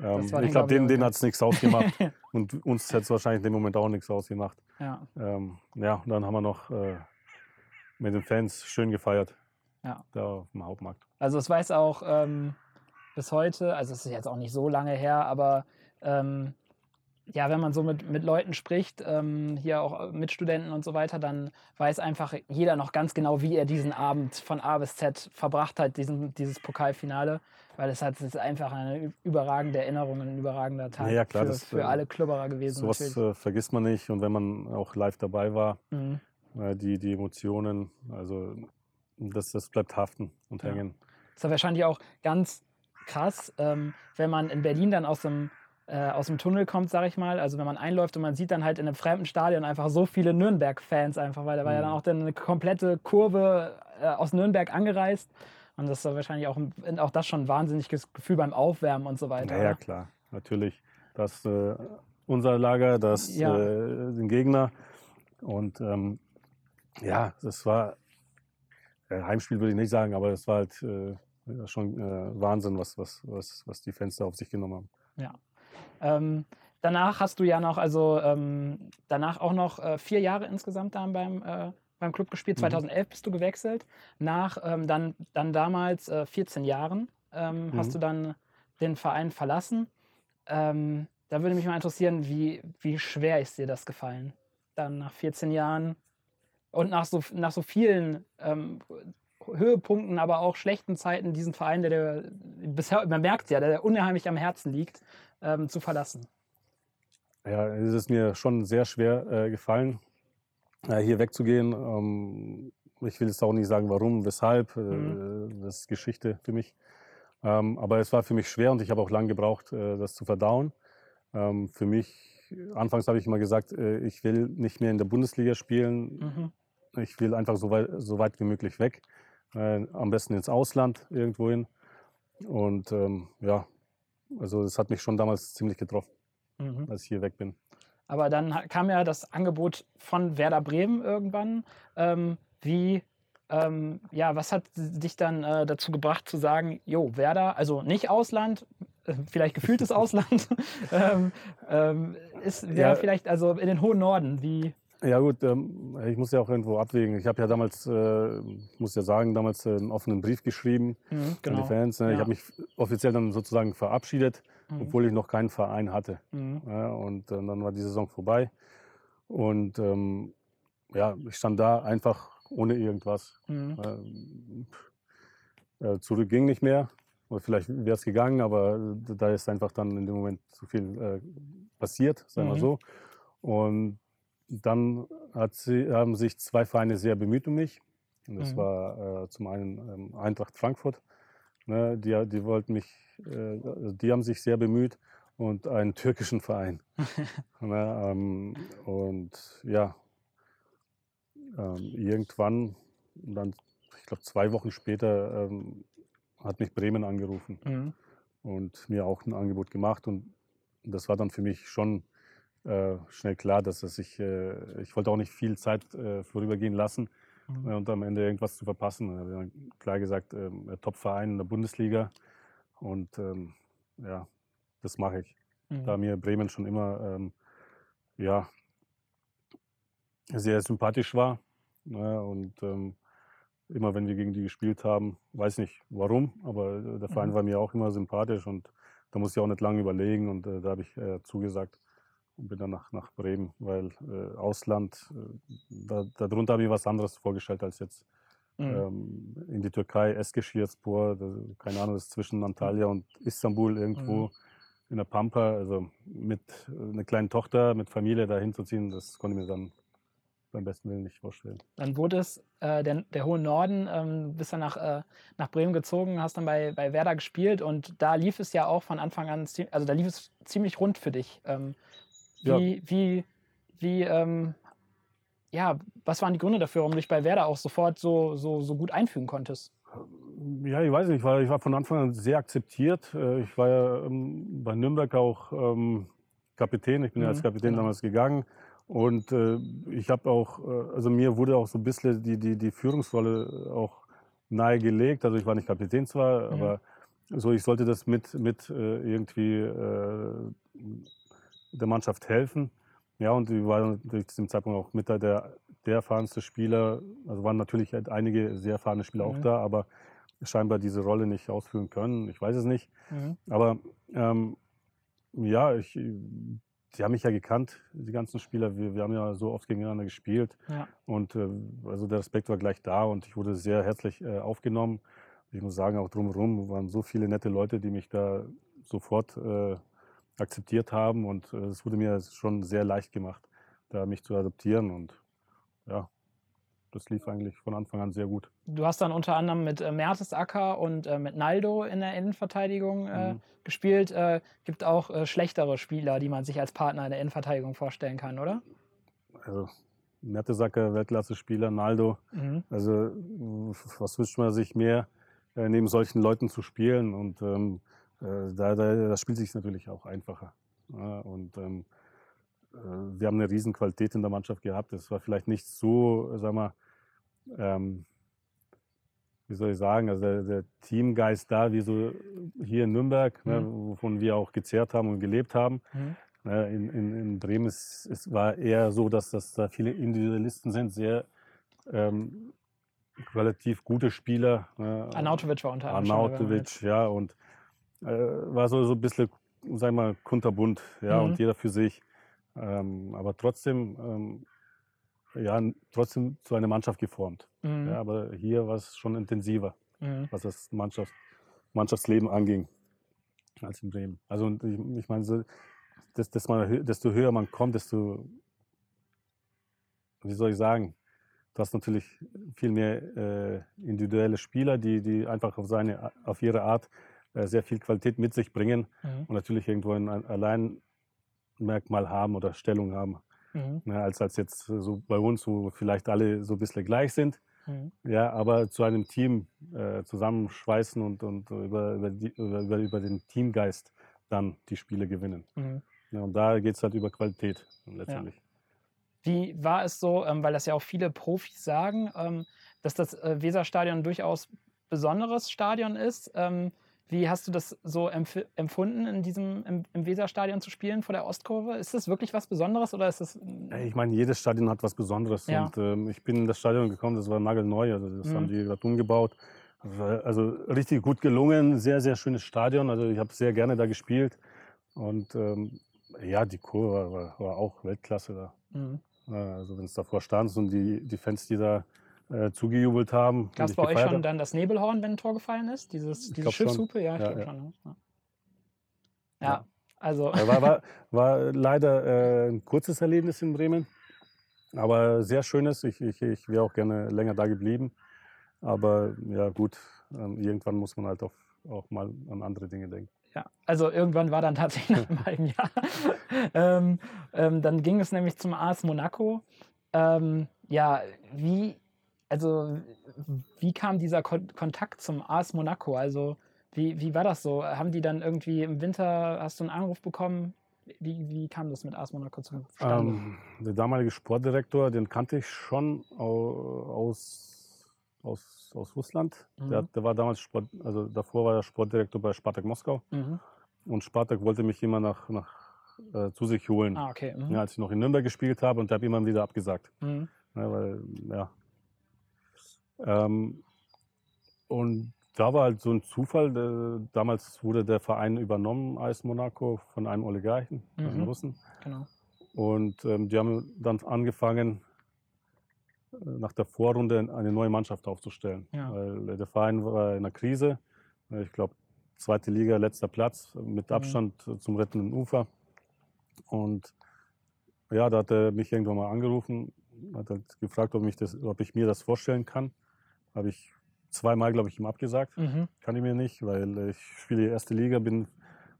ähm, ich glaube, glaub denen, denen hat es nichts ausgemacht. *laughs* und uns hätte es wahrscheinlich in dem Moment auch nichts ausgemacht. Ja. Ähm, ja, und dann haben wir noch äh, mit den Fans schön gefeiert. Ja. Da auf dem Hauptmarkt. Also es weiß auch ähm, bis heute, also es ist jetzt auch nicht so lange her, aber ähm, ja, wenn man so mit, mit Leuten spricht, ähm, hier auch mit Studenten und so weiter, dann weiß einfach jeder noch ganz genau, wie er diesen Abend von A bis Z verbracht hat, diesen, dieses Pokalfinale, weil es hat es ist einfach eine überragende Erinnerung, ein überragender Tag Ja, klar, für, das, für äh, alle Klubberer gewesen. Sowas natürlich. äh, vergisst man nicht. Und wenn man auch live dabei war, Mhm. äh, die, die Emotionen, also das, das bleibt haften und Ja. hängen. ist ja wahrscheinlich auch ganz krass, ähm, wenn man in Berlin dann aus dem, äh, aus dem Tunnel kommt, sag ich mal. Also wenn man einläuft und man sieht dann halt in einem fremden Stadion einfach so viele Nürnberg-Fans einfach, weil da war ja dann Mhm. auch dann eine komplette Kurve äh, aus Nürnberg angereist. Und das ja wahrscheinlich auch, auch das schon ein wahnsinniges Gefühl beim Aufwärmen und so weiter. Ja, ja, oder? klar, natürlich. Das äh, unser Lager, das Ja. äh, den Gegner. Und ähm, ja, das war äh, Heimspiel würde ich nicht sagen, aber es war halt äh, ja, schon äh, Wahnsinn, was, was, was, was die Fans da auf sich genommen haben. Ähm, danach hast du ja noch, also ähm, danach auch noch äh, vier Jahre insgesamt dann beim, äh, beim Club gespielt. Mhm. 2011 bist du gewechselt. Nach ähm, dann, dann damals äh, 14 Jahren ähm, hast Mhm. du dann den Verein verlassen. Ähm, da würde mich mal interessieren, wie, wie schwer ist dir das gefallen? Dann nach 14 Jahren und nach so, nach so vielen ähm, Höhepunkten, aber auch schlechten Zeiten diesen Verein, der, der bisher, man merkt ja, der unheimlich am Herzen liegt, ähm, zu verlassen? Ja, es ist mir schon sehr schwer äh, gefallen, äh, hier wegzugehen. Ähm, ich will jetzt auch nicht sagen, warum, weshalb. Äh, Mhm. Das ist Geschichte für mich. Ähm, aber es war für mich schwer und ich habe auch lange gebraucht, äh, das zu verdauen. Ähm, für mich, anfangs habe ich immer gesagt, äh, ich will nicht mehr in der Bundesliga spielen. Mhm. Ich will einfach so weit, so weit wie möglich weg. Äh, am besten ins Ausland irgendwohin. Und ähm, ja, also das hat mich schon damals ziemlich getroffen, Mhm. als ich hier weg bin. Aber dann kam ja das Angebot von Werder Bremen irgendwann. Ähm, wie, ähm, ja, was hat dich dann äh, dazu gebracht zu sagen, jo, Werder, also nicht Ausland, äh, vielleicht gefühltes *laughs* Ausland, *laughs* ähm, ähm, ist wäre Ja. vielleicht also in den hohen Norden, wie, Ja gut, ähm, ich muss ja auch irgendwo abwägen. Ich habe ja damals, äh, muss ja sagen, damals äh, einen offenen Brief geschrieben Mhm, an genau. die Fans. ne? Ja. Ich habe mich offiziell dann sozusagen verabschiedet, Mhm. obwohl ich noch keinen Verein hatte. Mhm. Ja, und äh, dann war die Saison vorbei. Und ähm, ja, ich stand da einfach ohne irgendwas. Mhm. Ähm, äh, zurück ging nicht mehr. Oder vielleicht wäre es gegangen, aber äh, da ist einfach dann in dem Moment zu viel äh, passiert, sagen wir Mhm. so. Und dann sie, haben sich zwei Vereine sehr bemüht um mich. Und das Mhm. war äh, zum einen ähm, Eintracht Frankfurt. Ne, die, die wollten mich, äh, die haben sich sehr bemüht und einen türkischen Verein. *laughs* ne, ähm, und ja, ähm, irgendwann, dann, ich glaube zwei Wochen später, ähm, hat mich Bremen angerufen Mhm. und mir auch ein Angebot gemacht. Und das war dann für mich schon äh, schnell klar, dass es ich, äh, ich wollte auch nicht viel Zeit äh, vorübergehen lassen Mhm. äh, und am Ende irgendwas zu verpassen. Da habe ich dann klar gesagt, ähm, Top-Verein in der Bundesliga und ähm, ja, das mache ich. Mhm. Da mir Bremen schon immer ähm, ja, sehr sympathisch war. Ne, und ähm, immer wenn wir gegen die gespielt haben, weiß nicht warum, aber der Verein Mhm. war mir auch immer sympathisch und da musste ich auch nicht lange überlegen und äh, da habe ich äh, zugesagt und bin dann nach, nach Bremen, weil äh, Ausland, äh, da, darunter habe ich was anderes vorgestellt als jetzt Mhm. ähm, in die Türkei, Eskişehirspor, keine Ahnung, das ist zwischen Antalya und Istanbul irgendwo Mhm. in der Pampa, also mit äh, einer kleinen Tochter, mit Familie da hinzuziehen, das konnte ich mir dann beim besten Willen nicht vorstellen. Dann wurde es äh, der, der hohe Norden, ähm, bist dann nach, äh, nach Bremen gezogen, hast dann bei, bei Werder gespielt und da lief es ja auch von Anfang an, also da lief es ziemlich rund für dich. Ähm, Ja. wie, wie, wie, ähm, ja, was waren die Gründe dafür, warum du dich bei Werder auch sofort so, so, so gut einfügen konntest? Ja, ich weiß nicht, ich war, ich war von Anfang an sehr akzeptiert. Äh, Ich war ja ähm, bei Nürnberg auch ähm, Kapitän, ich bin ja als Mhm, Kapitän genau. damals gegangen. Und äh, ich habe auch, äh, also mir wurde auch so ein bisschen die, die, die Führungsrolle auch nahegelegt. Also ich war nicht Kapitän zwar, Mhm. aber so ich sollte das mit, mit äh, irgendwie äh, der Mannschaft helfen. Ja, und ich war natürlich zu dem Zeitpunkt auch mit der, der, erfahrenste Spieler. Also waren natürlich halt einige sehr erfahrene Spieler auch Mhm. da, aber scheinbar diese Rolle nicht ausfüllen können. Ich weiß es nicht. Mhm. Aber ähm, ja, ich, die haben mich ja gekannt, die ganzen Spieler. Wir, wir haben ja so oft gegeneinander gespielt. Ja. Und äh, also der Respekt war gleich da und ich wurde sehr herzlich äh, aufgenommen. Ich muss sagen, auch drumherum waren so viele nette Leute, die mich da sofort äh, akzeptiert haben. Und äh, es wurde mir schon sehr leicht gemacht, da mich zu adaptieren. Und ja, das lief eigentlich von Anfang an sehr gut. Du hast dann unter anderem mit äh, Mertesacker und äh, mit Naldo in der Innenverteidigung äh, Mhm. gespielt. Äh, gibt auch äh, schlechtere Spieler, die man sich als Partner in der Innenverteidigung vorstellen kann, oder? Also Mertesacker, Weltklasse-Spieler, Naldo. Mhm. Also was wünscht man sich mehr, äh, neben solchen Leuten zu spielen? Und ähm, äh, da, da, das spielt sich natürlich auch einfacher. Und ähm, äh, wir haben eine riesen Qualität in der Mannschaft gehabt. Es war vielleicht nicht so, sag mal, ähm, wie soll ich sagen, also der, der Teamgeist da, wie so hier in Nürnberg, ne, Mhm. wovon wir auch gezehrt haben und gelebt haben. Mhm. Ne, In, in, in Bremen ist, es war eher so, dass, dass da viele Individualisten sind, sehr ähm, relativ gute Spieler. Ne, Arnautovic war unter anderem. Arnautovic, ja, und äh, war so, so ein bisschen, sag ich mal, kunterbunt, ja, Mhm. und jeder für sich. Ähm, aber trotzdem ähm, ja, trotzdem zu einer Mannschaft geformt. Mhm. Ja, aber hier war es schon intensiver, Mhm. was das Mannschaft, Mannschaftsleben anging, als in Bremen. Also ich, ich meine, so, dass, dass man, desto höher man kommt, desto, wie soll ich sagen, du hast natürlich viel mehr äh, individuelle Spieler, die, die einfach auf, seine, auf ihre Art äh, sehr viel Qualität mit sich bringen Mhm. und natürlich irgendwo ein ein Alleinmerkmal haben oder Stellung haben. Mhm. Ne, als, als jetzt so bei uns, wo vielleicht alle so ein bisschen gleich sind. Mhm. Ja, aber zu einem Team äh, zusammenschweißen und, und über, über, die, über, über- den Teamgeist dann die Spiele gewinnen. Mhm. Ja, und da geht es halt über Qualität letztendlich. Wie war es so, ähm, weil das ja auch viele Profis sagen, ähm, dass das äh, Weserstadion durchaus besonderes Stadion ist? Ähm, wie hast du das so empf empfunden, in diesem, im, im Weserstadion zu spielen vor der Ostkurve? Ist das wirklich was Besonderes oder ist das. Ich meine, jedes Stadion hat was Besonderes. Ja. Und ähm, ich bin in das Stadion gekommen, das war nagelneu, also das Mhm. haben die gerade umgebaut. Also richtig gut gelungen, sehr, sehr schönes Stadion. Also ich habe sehr gerne da gespielt. Und ähm, ja, die Kurve war, war, war auch Weltklasse da. Mhm. Also wenn es davor stand und die, die Fans, die da äh, zugejubelt haben. Gab es bei euch schon dann das Nebelhorn, wenn ein Tor gefallen ist? Dieses, diese. Schiffshupe? Ja, ich Ja, glaube ja. schon. ne? Ja. Ja, also. War, war, war leider äh, ein kurzes Erlebnis in Bremen, aber sehr schönes. Ich, ich, ich wäre auch gerne länger da geblieben. Aber ja, gut, ähm, irgendwann muss man halt auch, auch mal an andere Dinge denken. Ja, also irgendwann war dann tatsächlich nach einem halben Jahr. ähm, ähm, dann ging es nämlich zum AS Monaco. Ähm, ja, wie, also wie kam dieser Kon Kontakt zum AS Monaco? Also wie, wie war das so? Haben die dann irgendwie im Winter, hast du einen Anruf bekommen? Wie, wie kam das mit AS Monaco zustande? Ähm, der damalige Sportdirektor, den kannte ich schon au- aus, aus, aus Russland. Der, Mhm. hat- der war damals Sport, also davor war er Sportdirektor bei Spartak Moskau. mhm. Und Spartak wollte mich immer nach, nach, äh, zu sich holen, Ah, okay. Mhm. ja, als ich noch in Nürnberg gespielt habe und der habe immer wieder abgesagt. Mhm. Ne, weil, ja. Ähm, und da war halt so ein Zufall. Damals wurde der Verein übernommen als Monaco von einem Oligarchen, einem Mhm. Russen. Genau. Und ähm, die haben dann angefangen, äh, nach der Vorrunde eine neue Mannschaft aufzustellen. Ja. Weil äh, der Verein war in einer Krise. Äh, Ich glaube, zweite Liga, letzter Platz, mit Mhm. Abstand äh, zum rettenden Ufer. Und ja, da hat er mich irgendwann mal angerufen, hat halt gefragt, ob, das, ob ich mir das vorstellen kann. Habe ich zweimal, glaube ich, ihm abgesagt. Mhm. Kann ich mir nicht, weil ich spiele erste Liga, bin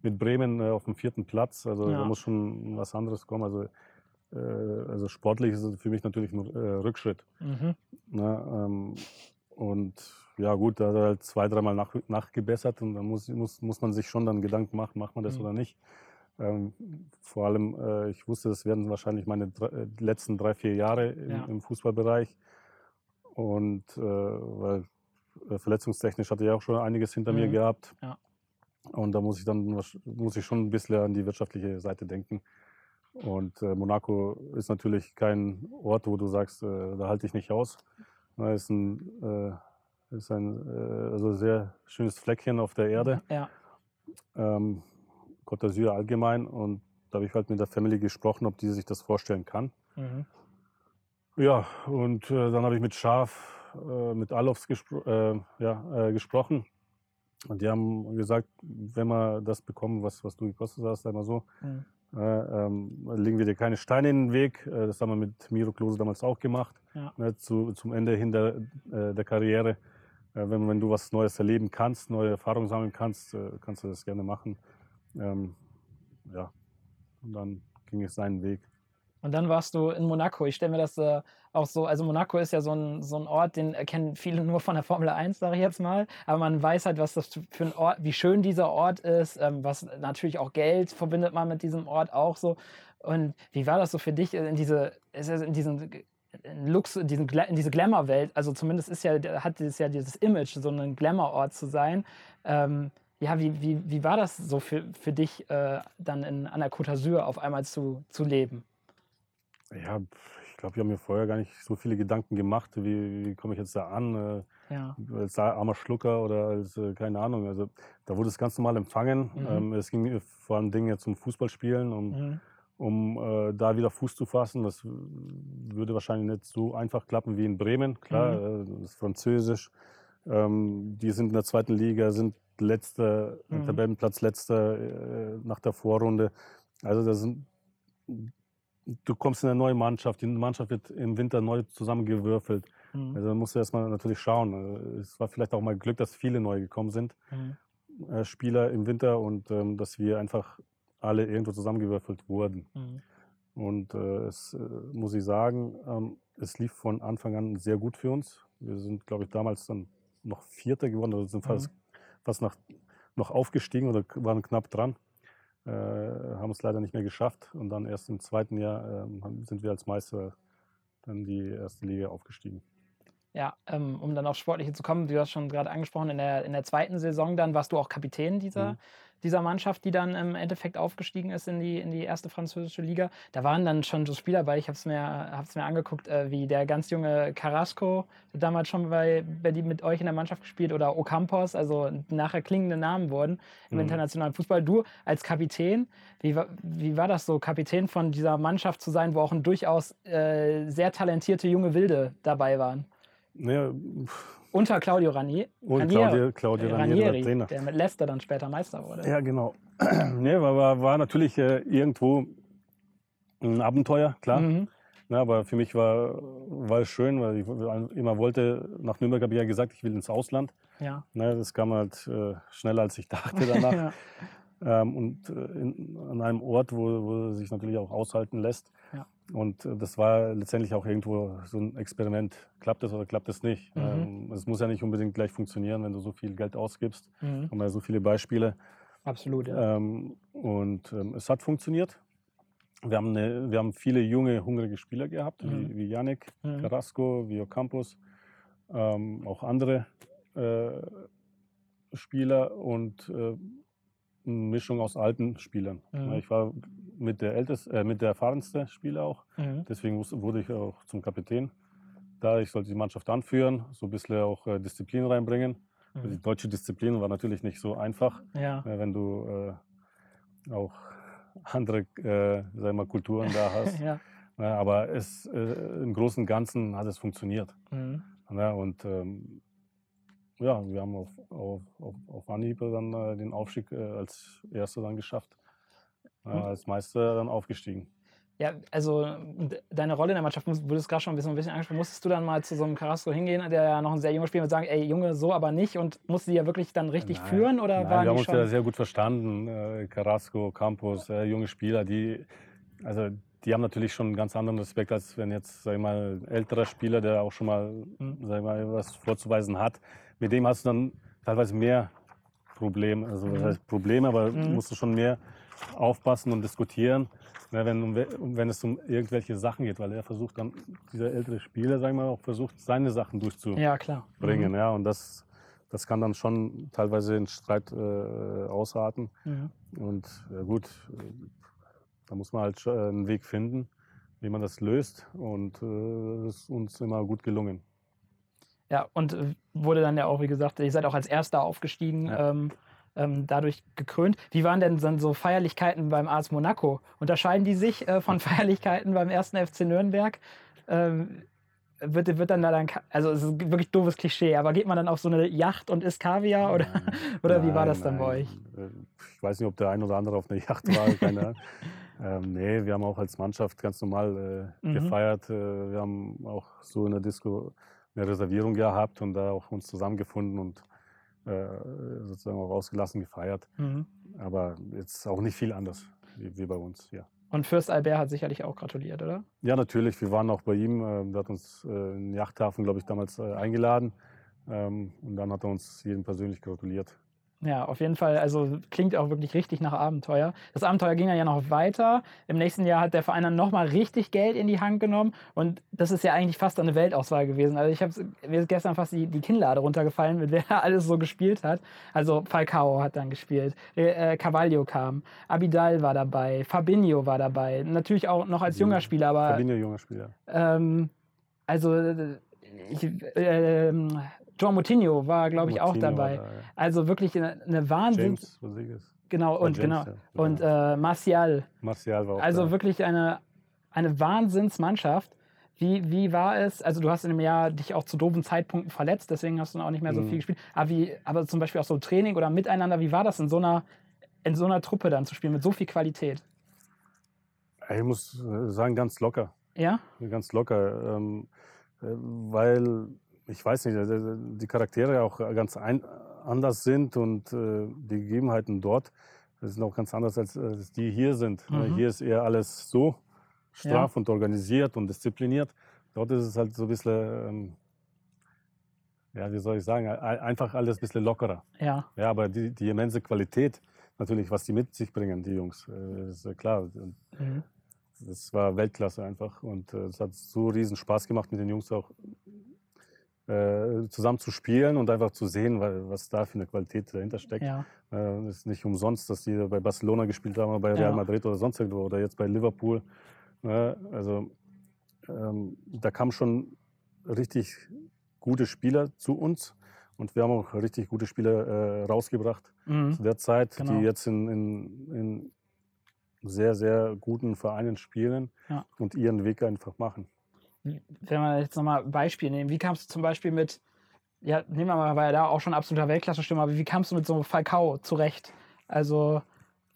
mit Bremen äh, auf dem vierten Platz. Also Ja. da muss schon was anderes kommen. Also, äh, also sportlich ist es für mich natürlich ein äh, Rückschritt. Mhm. Ne? Ähm, und ja gut, da hat er halt zwei, dreimal nach, nachgebessert und dann muss, muss, muss man sich schon dann Gedanken machen, macht man das Mhm. oder nicht. Ähm, vor allem, äh, ich wusste, das werden wahrscheinlich meine drei, äh, letzten drei, vier Jahre im, Ja. im Fußballbereich. Und äh, weil äh, verletzungstechnisch hatte ich auch schon einiges hinter mir Mhm. gehabt. Ja. Und da muss ich dann muss ich schon ein bisschen an die wirtschaftliche Seite denken. Und äh, Monaco ist natürlich kein Ort, wo du sagst, äh, da halte ich nicht aus. Na, ist ein, äh, ist ein äh, also sehr schönes Fleckchen auf der Erde. Ja. Ähm, Côte d'Azur allgemein. Und da habe ich halt mit der Family gesprochen, ob die sich das vorstellen kann. Mhm. Ja, und äh, dann habe ich mit Schaf, äh, mit Alofs gespro äh, ja, äh, gesprochen. Und die haben gesagt, wenn wir das bekommen, was, was du gekostet hast, einmal so, Mhm. äh, ähm, legen wir dir keine Steine in den Weg. Äh, das haben wir mit Miro Klose damals auch gemacht. Ja. Ne, zu, zum Ende hin der, der Karriere. Wenn, wenn du was Neues erleben kannst, neue Erfahrungen sammeln kannst, kannst du das gerne machen. Ähm, ja, und dann ging es seinen Weg. Und dann warst du in Monaco. Ich stelle mir das äh, auch so, also Monaco ist ja so ein, so ein Ort, den erkennen viele *laughs* nur von der Formel 1, sage ich jetzt mal. Aber man weiß halt, was das für ein Ort, wie schön dieser Ort ist, ähm, was natürlich auch Geld verbindet man mit diesem Ort auch so. Und wie war das so für dich in diese, in diesen in Lux, in, diesen, in diese Glamour-Welt? Also zumindest ist ja, hat es ja dieses Image, so ein Glamour-Ort zu sein. Ähm, ja, wie, wie, wie war das so für, für dich, äh, dann in, an der Côte d'Azur auf einmal zu, zu leben? Ja, ich glaube, ich habe mir vorher gar nicht so viele Gedanken gemacht, wie, wie komme ich jetzt da an, Ja. äh, als armer Schlucker oder als, äh, keine Ahnung. Also da wurde es ganz normal empfangen. Mhm. Ähm, es ging mir vor allem Dinge zum Fußballspielen und, Mhm. um äh, da wieder Fuß zu fassen. Das würde wahrscheinlich nicht so einfach klappen wie in Bremen. Klar, äh, das ist Französisch. Ähm, die sind in der zweiten Liga, sind letzter, Mhm. Tabellenplatz letzter äh, nach der Vorrunde. Also das sind, du kommst in eine neue Mannschaft, die Mannschaft wird im Winter neu zusammengewürfelt. Mhm. Also da musst du erstmal natürlich schauen. Es war vielleicht auch mal Glück, dass viele neu gekommen sind, Mhm. äh, Spieler im Winter und ähm, dass wir einfach alle irgendwo zusammengewürfelt wurden. Mhm. Und äh, es äh, muss ich sagen, ähm, es lief von Anfang an sehr gut für uns. Wir sind, glaube ich, damals dann noch Vierter geworden oder sind fast, fast nach, noch aufgestiegen oder waren knapp dran. Äh, haben es leider nicht mehr geschafft. Und dann erst im zweiten Jahr haben- sind wir als Meister dann die erste Liga aufgestiegen. Ja, ähm, um dann aufs Sportliche zu kommen, du hast schon gerade angesprochen, in der, in der zweiten Saison dann warst du auch Kapitän dieser, Mhm. dieser Mannschaft, die dann im Endeffekt aufgestiegen ist in die, in die erste französische Liga. Da waren dann schon so Spieler bei, ich habe es mir, hab's mir angeguckt, äh, wie der ganz junge Carrasco, der damals schon bei, bei die mit euch in der Mannschaft gespielt, oder Ocampos, also nachher klingende Namen wurden im Mhm. internationalen Fußball. Du als Kapitän, wie, wie war das so, Kapitän von dieser Mannschaft zu sein, wo auch ein durchaus äh, sehr talentierte junge Wilde dabei waren? Naja, Unter Claudio Ranieri. und Claudio, Claudio Ranieri, der Trainer. der mit Leicester dann später Meister wurde. Ja, genau. *clears throat* nee, war, war, natürlich äh, irgendwo ein Abenteuer, klar. Mhm. Ja, aber für mich war, war es schön, weil ich immer wollte, nach Nürnberg habe ich ja gesagt, ich will ins Ausland. Ja. Ne, das kam halt äh, schneller, als ich dachte *laughs* danach. ja. ähm, und äh, in, an einem Ort, wo, wo sich natürlich auch aushalten lässt. Und äh, das war letztendlich auch irgendwo so ein Experiment. Klappt es oder klappt es nicht? Mhm. Ähm, es muss ja nicht unbedingt gleich funktionieren, wenn du so viel Geld ausgibst. Mhm. Haben wir ja so viele Beispiele. Absolut, ja. Ähm, und ähm, es hat funktioniert. Wir haben, eine, wir haben viele junge, hungrige Spieler gehabt, Mhm. wie, wie Yannick, Mhm. Carrasco, wie Ocampos, ähm, auch andere äh, Spieler und äh, Mischung aus alten Spielern. Mhm. Ich war mit der, älteste, äh, mit der erfahrenste Spieler auch, Mhm. deswegen wurde ich auch zum Kapitän. Da ich sollte die Mannschaft anführen, so ein bisschen auch äh, Disziplin reinbringen. Also Die Mhm. deutsche Disziplin war natürlich nicht so einfach. Ja. Ja, wenn du äh, auch andere äh, mal, Kulturen da *laughs* hast. ja. ja, aber es, äh, im Großen und Ganzen hat es funktioniert. Mhm. Und ähm, ja, wir haben auf, auf, auf, auf Anhieb dann äh, den Aufstieg äh, als Erster dann geschafft. Äh, Mhm. als Meister dann aufgestiegen. Ja, also deine Rolle in der Mannschaft, muss- wurde es gerade schon ein bisschen, ein bisschen angesprochen. Musstest du dann mal zu so einem Carrasco hingehen, der ja noch ein sehr junger Spieler ist, und sagen, ey Junge, so aber nicht und musste die ja wirklich dann richtig Nein, führen oder Nein, waren wir haben uns ja sehr gut verstanden. Äh, Carrasco, Campos, äh, junge Spieler, die, also, die haben natürlich schon einen ganz anderen Respekt, als wenn jetzt, sag ich mal, ein älterer Spieler, der auch schon mal, Mhm. sag ich mal, was vorzuweisen hat. Mit dem hast du dann teilweise mehr Probleme, also was Mhm. heißt Probleme, aber Mhm. musst du schon mehr aufpassen und diskutieren, ne, wenn, wenn es um irgendwelche Sachen geht, weil er versucht dann, dieser ältere Spieler, sag ich mal, auch versucht, seine Sachen durchzubringen ja, klar. Mhm. Ja, und das, das kann dann schon teilweise in Streit äh, ausarten. Mhm. Und ja gut, äh, da muss man halt einen Weg finden, wie man das löst. Und äh, das ist uns immer gut gelungen. Ja, und äh, wurde dann ja auch, wie gesagt, ihr seid auch als Erster aufgestiegen, Ja. ähm, ähm, dadurch gekrönt. Wie waren denn dann so Feierlichkeiten beim AS Monaco? Unterscheiden die sich äh, von *laughs* Feierlichkeiten beim ersten FC Nürnberg? Ähm, wird, wird dann da dann, also es ist wirklich doofes Klischee, aber geht man dann auf so eine Yacht und isst Kaviar oder, *laughs* oder wie war Nein, das dann bei nein. euch? Äh, Ich weiß nicht, ob der ein oder andere auf einer Yacht war. *laughs* Keine Ahnung. ähm, nee, wir haben auch als Mannschaft ganz normal äh, Mhm. gefeiert. Äh, wir haben auch so in der Disco eine Reservierung gehabt und da auch uns zusammengefunden und äh, sozusagen auch ausgelassen gefeiert. Mhm. Aber jetzt auch nicht viel anders wie, wie bei uns, ja. Und Fürst Albert hat sicherlich auch gratuliert, oder? Ja, natürlich. Wir waren auch bei ihm. ähm, Der hat uns äh, in den Yachthafen, glaube ich, damals äh, eingeladen. Ähm, Und dann hat er uns jedem persönlich gratuliert. Ja, auf jeden Fall. Also klingt auch wirklich richtig nach Abenteuer. Das Abenteuer ging dann ja noch weiter. Im nächsten Jahr hat der Verein dann nochmal richtig Geld in die Hand genommen. Und das ist ja eigentlich fast eine Weltauswahl gewesen. Also ich habe mir ist gestern fast die, die Kinnlade runtergefallen, mit wer *laughs* alles so gespielt hat. Also Falcao hat dann gespielt, äh, Carvalho kam, Abidal war dabei, Fabinho war dabei. Natürlich auch noch als junger Spieler, aber Fabinho, junger Spieler. ähm, also äh, ich, ähm, João Moutinho war, glaube ich, auch Moutinho dabei. war da, ja. Also wirklich eine, eine Wahnsinn. James genau, und James, genau. ja. Und äh, Martial. Martial war auch Also da. wirklich eine, eine Wahnsinnsmannschaft. Wie, wie war es? Also du hast in dem Jahr dich auch zu doofen Zeitpunkten verletzt, deswegen hast du auch nicht mehr so Mhm. viel gespielt. Aber, wie, aber zum Beispiel auch so Training oder Miteinander, wie war das in so einer, in so einer Truppe dann zu spielen mit so viel Qualität? Ich muss äh, sagen, ganz locker. Ja? Ganz locker. Ähm, äh, weil, ich weiß nicht, äh, die Charaktere auch ganz ein, anders sind und äh, die Gegebenheiten dort sind auch ganz anders als, als die hier sind. Ne, Mhm. Hier ist eher alles so straff und organisiert und diszipliniert. Dort ist es halt so ein bisschen, ähm, ja, wie soll ich sagen, ein- einfach alles ein bisschen lockerer. Ja. Ja, aber die, die immense Qualität, natürlich, was die mit sich bringen, die Jungs, äh, ist ja klar. Mhm. Das war Weltklasse einfach. Und äh, es hat so riesen Spaß gemacht, mit den Jungs auch äh, zusammen zu spielen und einfach zu sehen, wa- was da für eine Qualität dahinter steckt. Ja. Äh, Es ist nicht umsonst, dass die bei Barcelona gespielt haben, bei Ja. Real Madrid oder sonst irgendwo oder jetzt bei Liverpool. Ne? Also ähm, da kamen schon richtig gute Spieler zu uns und wir haben auch richtig gute Spieler äh, rausgebracht Mhm. zu der Zeit, Genau. die jetzt in, in, in sehr, sehr guten Vereinen spielen Ja. und ihren Weg einfach machen. Wenn wir jetzt nochmal ein Beispiel nehmen, wie kamst du zum Beispiel mit, ja, nehmen wir mal, war ja da auch schon absoluter Weltklasse-Stürmer, aber wie kamst du mit so Falcao zurecht? Also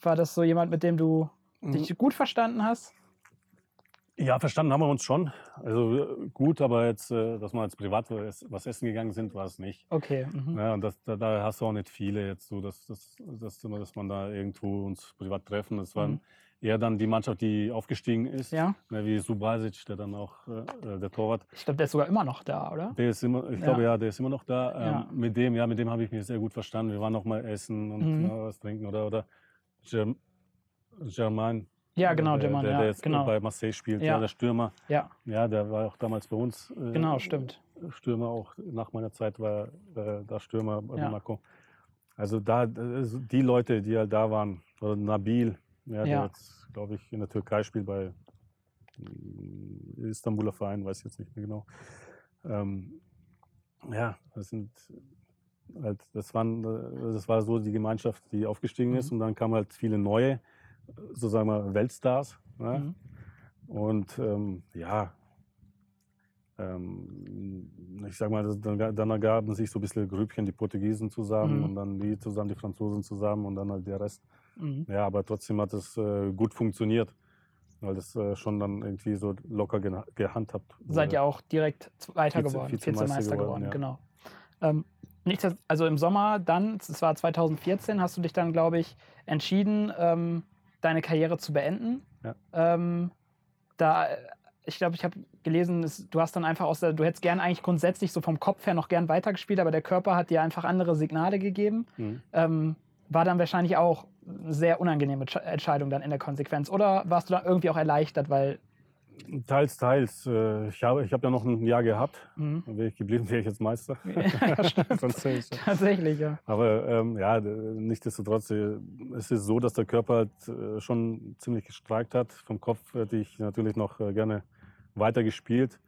war das so jemand, mit dem du dich gut verstanden hast? Ja, verstanden haben wir uns schon. Also gut, aber jetzt, äh, dass wir jetzt privat was essen gegangen sind, war es nicht. Okay. Mhm. Ja, und das, da, da hast du auch nicht viele jetzt so, dass, dass, dass, dass man da irgendwo uns privat treffen. Das war Mhm. Eher dann die Mannschaft, die aufgestiegen ist, Ja, ne, wie Subasic, der dann auch äh, äh, der Torwart. ich glaube, der ist sogar immer noch da, oder? Der ist immer, ich Ja. glaube ja, der ist immer noch da. Ähm, Ja. Mit dem, ja, mit dem habe ich mich sehr gut verstanden. Wir waren noch mal essen und Mhm. was trinken oder oder Germ Germain. Ja, genau, der, German, der, ja, der jetzt genau. bei Marseille spielt, Ja. der Stürmer. Ja, Ja, der war auch damals bei uns. äh, genau, stimmt. Stürmer auch nach meiner Zeit war äh, da Stürmer bei. Monaco. Also da also die Leute, die halt da waren, oder Nabil, ja, der Ja. jetzt, glaube ich, in der Türkei spielt bei mm, Istanbuler Verein, weiß ich jetzt nicht mehr genau. Ähm, ja, das sind halt, das waren, äh, das war so die Gemeinschaft, die aufgestiegen ist Mhm. und dann kamen halt viele neue, so sagen wir, Weltstars. Ja? Mhm. Und ähm, ja, ähm, ich sag mal, das, dann, dann ergaben sich so ein bisschen Grüppchen, die Portugiesen zusammen Mhm. und dann die zusammen, die Franzosen zusammen und dann halt der Rest. Mhm. Ja, aber trotzdem hat es äh, gut funktioniert, weil das äh, schon dann irgendwie so locker geha- gehandhabt Seid wurde. ihr auch direkt Zweiter Vize- geworden, Vizemeister Vizemeister geworden, ja. genau. Ähm, nichts, also im Sommer dann, das war 2014, hast du dich dann, glaube ich, entschieden, ähm, deine Karriere zu beenden. Ja. Ähm, da, ich glaube, ich habe gelesen, es, du hast dann einfach aus der, du hättest gern eigentlich grundsätzlich so vom Kopf her noch gern weitergespielt, aber der Körper hat dir einfach andere Signale gegeben. Mhm. Ähm, war dann wahrscheinlich auch eine sehr unangenehme Entsch- Entscheidung dann in der Konsequenz. Oder warst du dann irgendwie auch erleichtert, weil Teils, teils. Äh, ich habe ich hab ja noch ein Jahr gehabt. Mhm. Wäre ich geblieben, wäre ich jetzt Meister. *laughs* Ja, *laughs* tatsächlich, ja. Aber ähm, ja, nichtsdestotrotz, äh, es ist so, dass der Körper halt, schon ziemlich gestreikt hat. Vom Kopf hätte ich natürlich noch gerne weiter gespielt.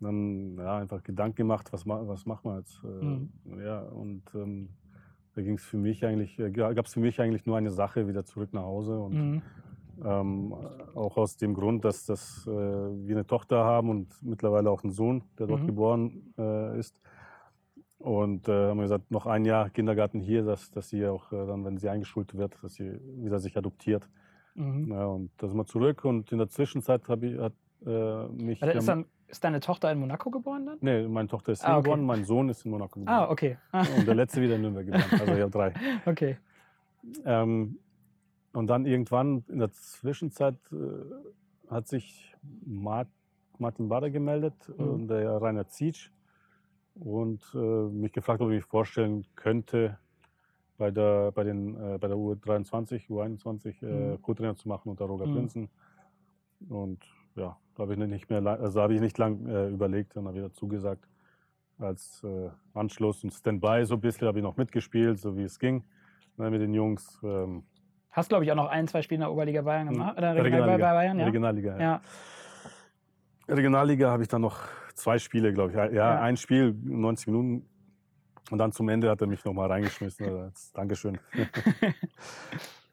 Dann ja, einfach Gedanken gemacht, was, ma was machen wir jetzt? Mhm. Ja, und ähm, da ging es für mich eigentlich, äh, gab es für mich eigentlich nur eine Sache, wieder zurück nach Hause. Und Mhm. ähm, auch aus dem Grund, dass, dass äh, wir eine Tochter haben und mittlerweile auch einen Sohn, der dort Mhm. geboren äh, ist. Und äh, haben wir gesagt, noch ein Jahr Kindergarten hier, dass, dass sie auch äh, dann, wenn sie eingeschult wird, dass sie wieder sich adoptiert. Mhm. Ja, und da sind wir zurück und in der Zwischenzeit habe ich hat, äh, mich. Also ist, dann, ist deine Tochter in Monaco geboren dann? nee, meine Tochter ist Ah, okay. geboren, mein Sohn ist in Monaco geboren. Ah, okay. Ah, Und der letzte wieder in Nürnberg geboren. Also ich habe drei. *laughs* okay. Ähm, und dann irgendwann in der Zwischenzeit äh, hat sich Mart Martin Bader gemeldet Mhm. und der Rainer Zietsch und äh, mich gefragt, ob ich mich vorstellen könnte, bei der, bei den, äh, bei der U23, U21 äh, Mhm. Co-Trainer zu machen unter Roger Mhm. Prinzen. Und ja, da habe ich nicht mehr, also habe ich nicht lang äh, überlegt, dann habe ich dazu gesagt. Als äh, Anschluss und Standby so ein bisschen habe ich noch mitgespielt, so wie es ging ne, mit den Jungs. Ähm, Hast, glaube ich, auch noch ein, zwei Spiele in der Oberliga Bayern gemacht? Oder Regionalliga. Bayern, ja? Regionalliga. Ja. Ja. Regionalliga habe ich dann noch zwei Spiele, glaube ich. Ja, Ja. ein Spiel, 90 Minuten Und dann zum Ende hat er mich nochmal reingeschmissen. Also, *laughs* Dankeschön.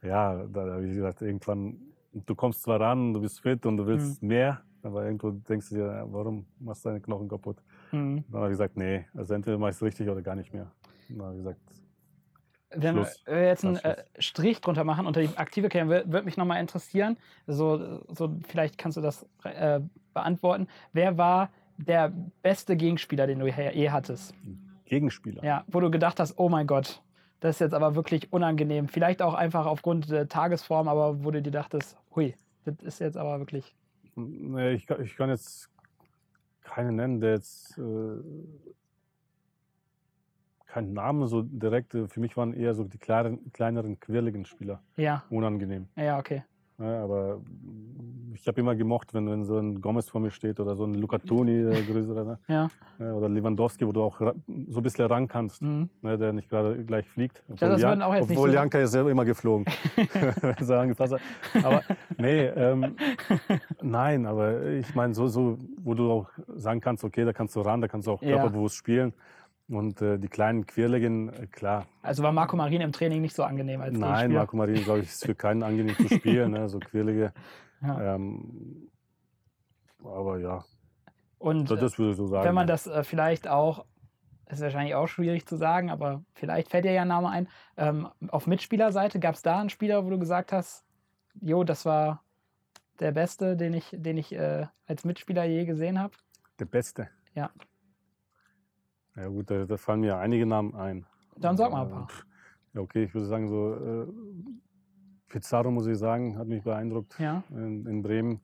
ja, da habe ich gesagt, irgendwann, du kommst zwar ran, du bist fit und du willst mehr, aber irgendwo denkst du dir, warum machst du deine Knochen kaputt? Mhm. Dann habe ich gesagt, nee, also entweder mach ich es richtig oder gar nicht mehr. Dann habe ich gesagt, Wenn wir Schluss. wir jetzt einen äh, Strich drunter machen unter die aktive Karriere, würde mich nochmal interessieren, so, so vielleicht kannst du das äh, beantworten. Wer war der beste Gegenspieler, den du je hattest? Gegenspieler. Ja, wo du gedacht hast, oh mein Gott, das ist jetzt aber wirklich unangenehm. Vielleicht auch einfach aufgrund der Tagesform, aber wo du dir dachtest, hui, das ist jetzt aber wirklich. Nee, ich, kann, ich kann jetzt keinen nennen, der jetzt äh, keinen Namen so direkt. äh, Für mich waren eher so die kleineren, kleineren quirligen Spieler Ja, unangenehm. ja, okay. Ja, aber mm, ich habe immer gemocht, wenn, wenn so ein Gomez vor mir steht oder so ein Luca Toni, äh, *laughs* größerer, ne? Ja. Ja, oder Lewandowski, wo du auch so ein bisschen ran kannst, Mhm. ne? der nicht gerade gleich fliegt. Obwohl, das Jan- obwohl so- Janka ist selber immer geflogen, wenn er hat. Aber nee, ähm, *laughs* nein, aber ich meine, so, so, wo du auch sagen kannst, okay, da kannst du ran, da kannst du auch Ja. körperbewusst spielen. Und äh, die kleinen Quirligen, äh, klar, Also war Marco Marin im Training nicht so angenehm als Nein? Marco Marin, glaube ich, ist für keinen angenehm zu spielen, ne? so quirlige. *laughs* Ja. Ähm, aber ja, Und das, äh, das würde ich so sagen. wenn man ja. das äh, vielleicht auch, ist wahrscheinlich auch schwierig zu sagen, aber vielleicht fällt dir ja ein Name ein. Ähm, auf Mitspielerseite gab es da einen Spieler, wo du gesagt hast, jo, das war der Beste, den ich, den ich äh, als Mitspieler je gesehen habe? Der Beste. Ja. Ja gut, da, da fallen mir einige Namen ein. Dann sag mal ein Äh, paar. Ja, okay, ich würde sagen, so äh, Pizarro, muss ich sagen, hat mich beeindruckt Ja. in, in Bremen.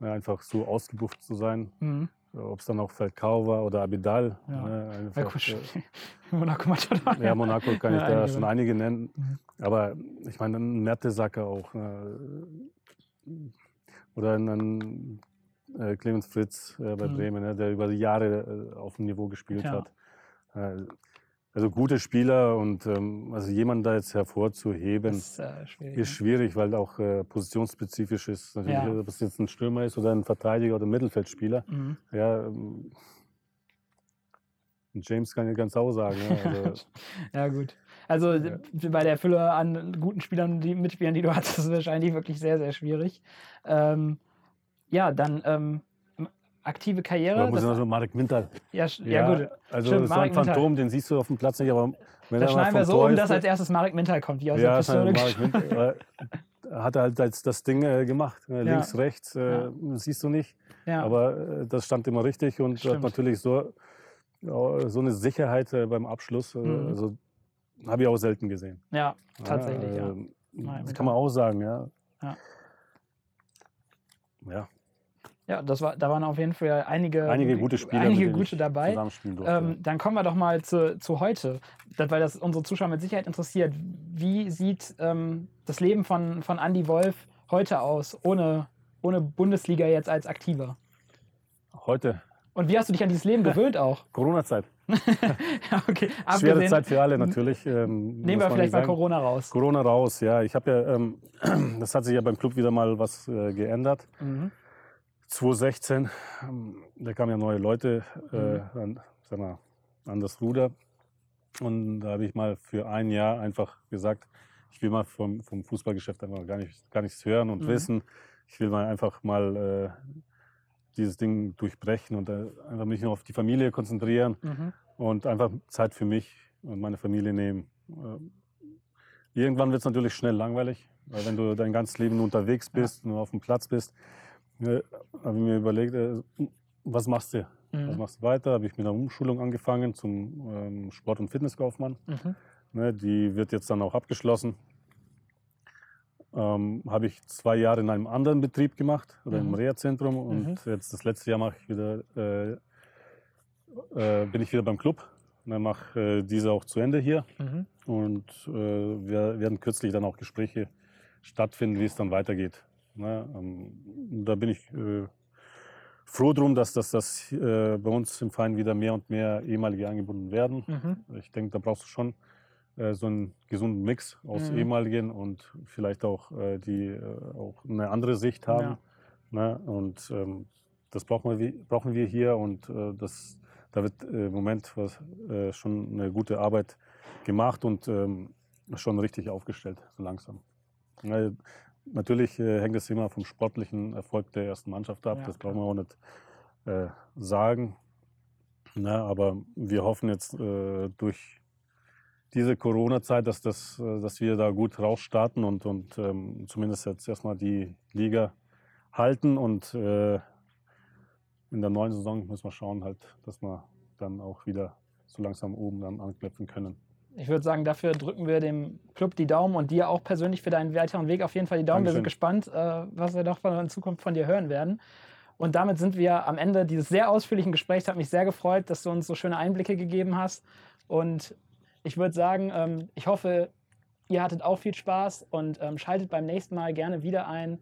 Ja, einfach so ausgebufft zu sein. Mhm. Ob es dann auch Falcao war oder Abidal. Ja. Ne, Ja, einfach, gut. äh, *laughs* Monaco Matador. Ja, Monaco kann ich Ja, da einige, schon einige nennen. Mhm. Aber ich meine, ein Mertesacker auch. Ne? Oder ein äh, Clemens Fritz äh, bei Mhm. Bremen, ne? der über die Jahre äh, auf dem Niveau gespielt Ja. hat. Äh, also gute Spieler und ähm, also jemanden da jetzt hervorzuheben, Das ist äh, schwierig. ist schwierig, weil auch äh, positionsspezifisch ist. Natürlich, Ja. ob es jetzt ein Stürmer ist oder ein Verteidiger oder ein Mittelfeldspieler. ne? Mhm. Ja, ähm, James kann ich ganz auch sagen. Ja, also, *laughs* Ja, gut. Also Ja. bei der Fülle an guten Spielern, die Mitspielern, die du hattest, ist es wahrscheinlich wirklich sehr, sehr schwierig. Ähm, ja, dann ähm, aktive Karriere. Da muss das- ich noch so Marek Mintal. ja, ja, gut. Also Stimmt, das Marek ein Mintal. Phantom, den siehst du auf dem Platz nicht, aber wenn Da er schneiden wir so Tor um, ist, dass als erstes Marek Mintal kommt, wie aus ja, der Pistole Marek. Mintal, äh, hat er halt jetzt das Ding äh, gemacht. äh, Ja. Links, rechts, äh, Ja. siehst du nicht. Ja, Aber äh, das stand immer richtig und Stimmt. hat natürlich so, ja, so eine Sicherheit äh, beim Abschluss. Äh, Mhm. Also habe ich auch selten gesehen. ja, tatsächlich, ja. ähm, Das Mintal. kann man auch sagen, ja. Ja. Ja, das war, da waren auf jeden Fall einige, einige gute Spieler, mit einige gute dabei. durfte. Ähm, dann kommen wir doch mal zu, zu heute, das, weil das unsere Zuschauer mit Sicherheit interessiert. Wie sieht ähm, das Leben von, von Andy Wolf heute aus, ohne, ohne Bundesliga jetzt als Aktiver? Heute, Und wie hast du dich an dieses Leben gewöhnt auch? *laughs* Corona-Zeit. ja, *laughs* okay, *laughs* Schwere Zeit für alle natürlich. Ähm, nehmen wir vielleicht mal Corona raus. Corona raus, ja. Ich habe ja, ähm, *clears throat* das hat sich ja beim Club wieder mal was äh, geändert. Mhm. 2016, ähm, da kamen ja neue Leute Mhm. äh, an, sag mal, an das Ruder. Und da habe ich mal für ein Jahr einfach gesagt, ich will mal vom, vom Fußballgeschäft einfach gar, nicht, gar nichts hören und Mhm. wissen. Ich will mal einfach mal äh, dieses Ding durchbrechen und äh, einfach mich nur auf die Familie konzentrieren Mhm. und einfach Zeit für mich und meine Familie nehmen. Ähm, Irgendwann wird es natürlich schnell langweilig, weil wenn du dein ganzes Leben nur unterwegs Ja. bist, nur auf dem Platz bist, äh, habe ich mir überlegt, äh, was machst du? Was Mhm. machst du weiter? Habe ich mit einer Umschulung angefangen zum ähm, Sport- und Fitnesskaufmann. Mhm. Ne, die wird jetzt dann auch abgeschlossen. Ähm, habe ich zwei Jahre in einem anderen Betrieb gemacht, oder im Mhm. Reha-Zentrum. Und jetzt das letzte Jahr mache ich wieder, äh, äh, bin ich wieder beim Club. Und dann mache äh, diese auch zu Ende hier. Mhm. Und äh, wir werden kürzlich dann auch Gespräche stattfinden, wie es dann weitergeht. Ne? Ähm, da bin ich äh, froh drum, dass das, äh, bei uns im Verein wieder mehr und mehr ehemalige eingebunden werden. Mhm. Ich denke, da brauchst du schon äh, so einen gesunden Mix aus Mhm. ehemaligen und vielleicht auch äh, die äh, auch eine andere Sicht haben. Ja. Ne? Und ähm, das brauchen wir, brauchen wir hier und äh, das, da wird im Moment was, schon eine gute Arbeit gemacht und ähm, schon richtig aufgestellt, so langsam. Natürlich äh, hängt es immer vom sportlichen Erfolg der ersten Mannschaft ab, Ja, das brauchen wir auch nicht äh, sagen. Na, aber wir hoffen jetzt äh, durch diese Corona-Zeit, dass, das, äh, dass wir da gut rausstarten und, und ähm, zumindest jetzt erstmal die Liga halten und äh, in der neuen Saison müssen wir schauen, halt, dass wir dann auch wieder so langsam oben dann anknüpfen können. Ich würde sagen, dafür drücken wir dem Club die Daumen und dir auch persönlich für deinen weiteren Weg auf jeden Fall die Daumen. Wir sind gespannt, äh, was wir doch von, in Zukunft von dir hören werden. Und damit sind wir am Ende dieses sehr ausführlichen Gesprächs. Hat mich sehr gefreut, dass du uns so schöne Einblicke gegeben hast. Und ich würde sagen, ähm, ich hoffe, ihr hattet auch viel Spaß und ähm, schaltet beim nächsten Mal gerne wieder ein.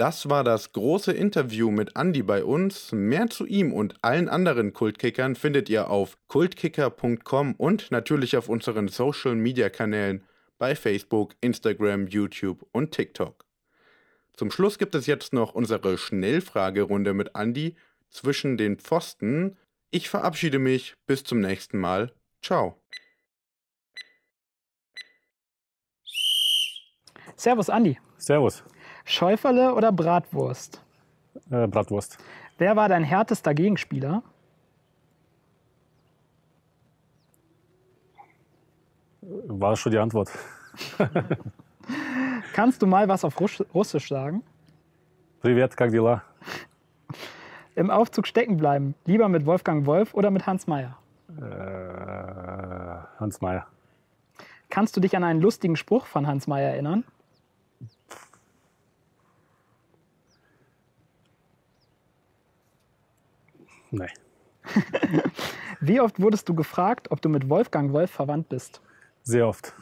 Das war das große Interview mit Andy bei uns. Mehr zu ihm und allen anderen Kultkickern findet ihr auf kultkicker.com und natürlich auf unseren Social Media Kanälen bei Facebook, Instagram, YouTube und TikTok. Zum Schluss gibt es jetzt noch unsere Schnellfragerunde mit Andy zwischen den Pfosten. Ich verabschiede mich. Bis zum nächsten Mal. Ciao. Servus, Andi. Servus, Schäuferle oder Bratwurst? äh, Bratwurst. Wer war dein härtester Gegenspieler? War schon die Antwort. *laughs* Kannst du mal was auf Russ Russisch sagen? Privet, как дела? Im Aufzug stecken bleiben. Lieber mit Wolfgang Wolf oder mit Hans Meyer? Äh, Hans Meyer. Kannst du dich an einen lustigen Spruch von Hans Meyer erinnern? Nee. *laughs* Wie oft wurdest du gefragt, ob du mit Wolfgang Wolf verwandt bist? Sehr oft.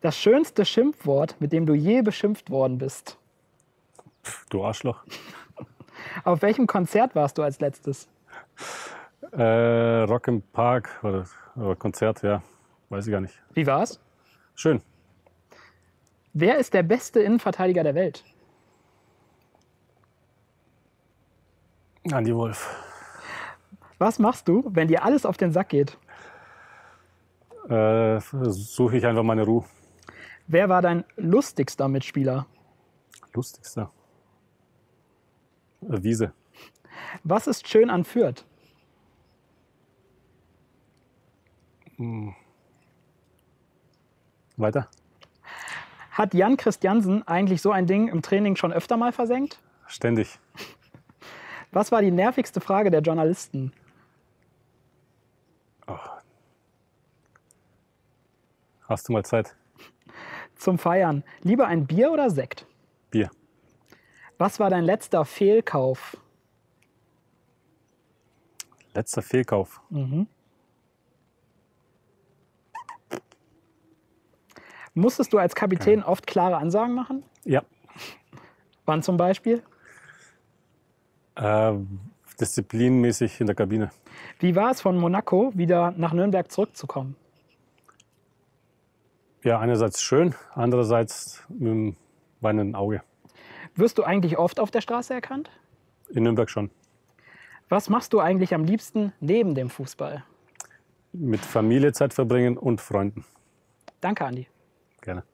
Das schönste Schimpfwort, mit dem du je beschimpft worden bist. Du Arschloch. *laughs* Auf welchem Konzert warst du als letztes? Äh, Rock im Park oder, oder Konzert, ja. Weiß ich gar nicht. Wie war's? Schön. Wer ist der beste Innenverteidiger der Welt? Andi Wolf. Was machst du, wenn dir alles auf den Sack geht? Äh, Suche ich einfach meine Ruhe. Wer war dein lustigster Mitspieler? Lustigster. Äh, Wiese. Was ist schön an Fürth? Weiter. Hat Jan Christiansen eigentlich so ein Ding im Training schon öfter mal versenkt? Ständig. Was war die nervigste Frage der Journalisten? Hast du mal Zeit? Zum Feiern. Lieber ein Bier oder Sekt? Bier. Was war dein letzter Fehlkauf? Letzter Fehlkauf. Musstest du als Kapitän oft klare Ansagen machen? Ja. Wann zum Beispiel? Äh, disziplinmäßig in der Kabine. Wie war es von Monaco wieder nach Nürnberg zurückzukommen? Ja, einerseits schön, andererseits mit dem weinenden Auge. Wirst du eigentlich oft auf der Straße erkannt? In Nürnberg schon. Was machst du eigentlich am liebsten neben dem Fußball? Mit Familie Zeit verbringen und Freunden. Danke, Andi. Gerne.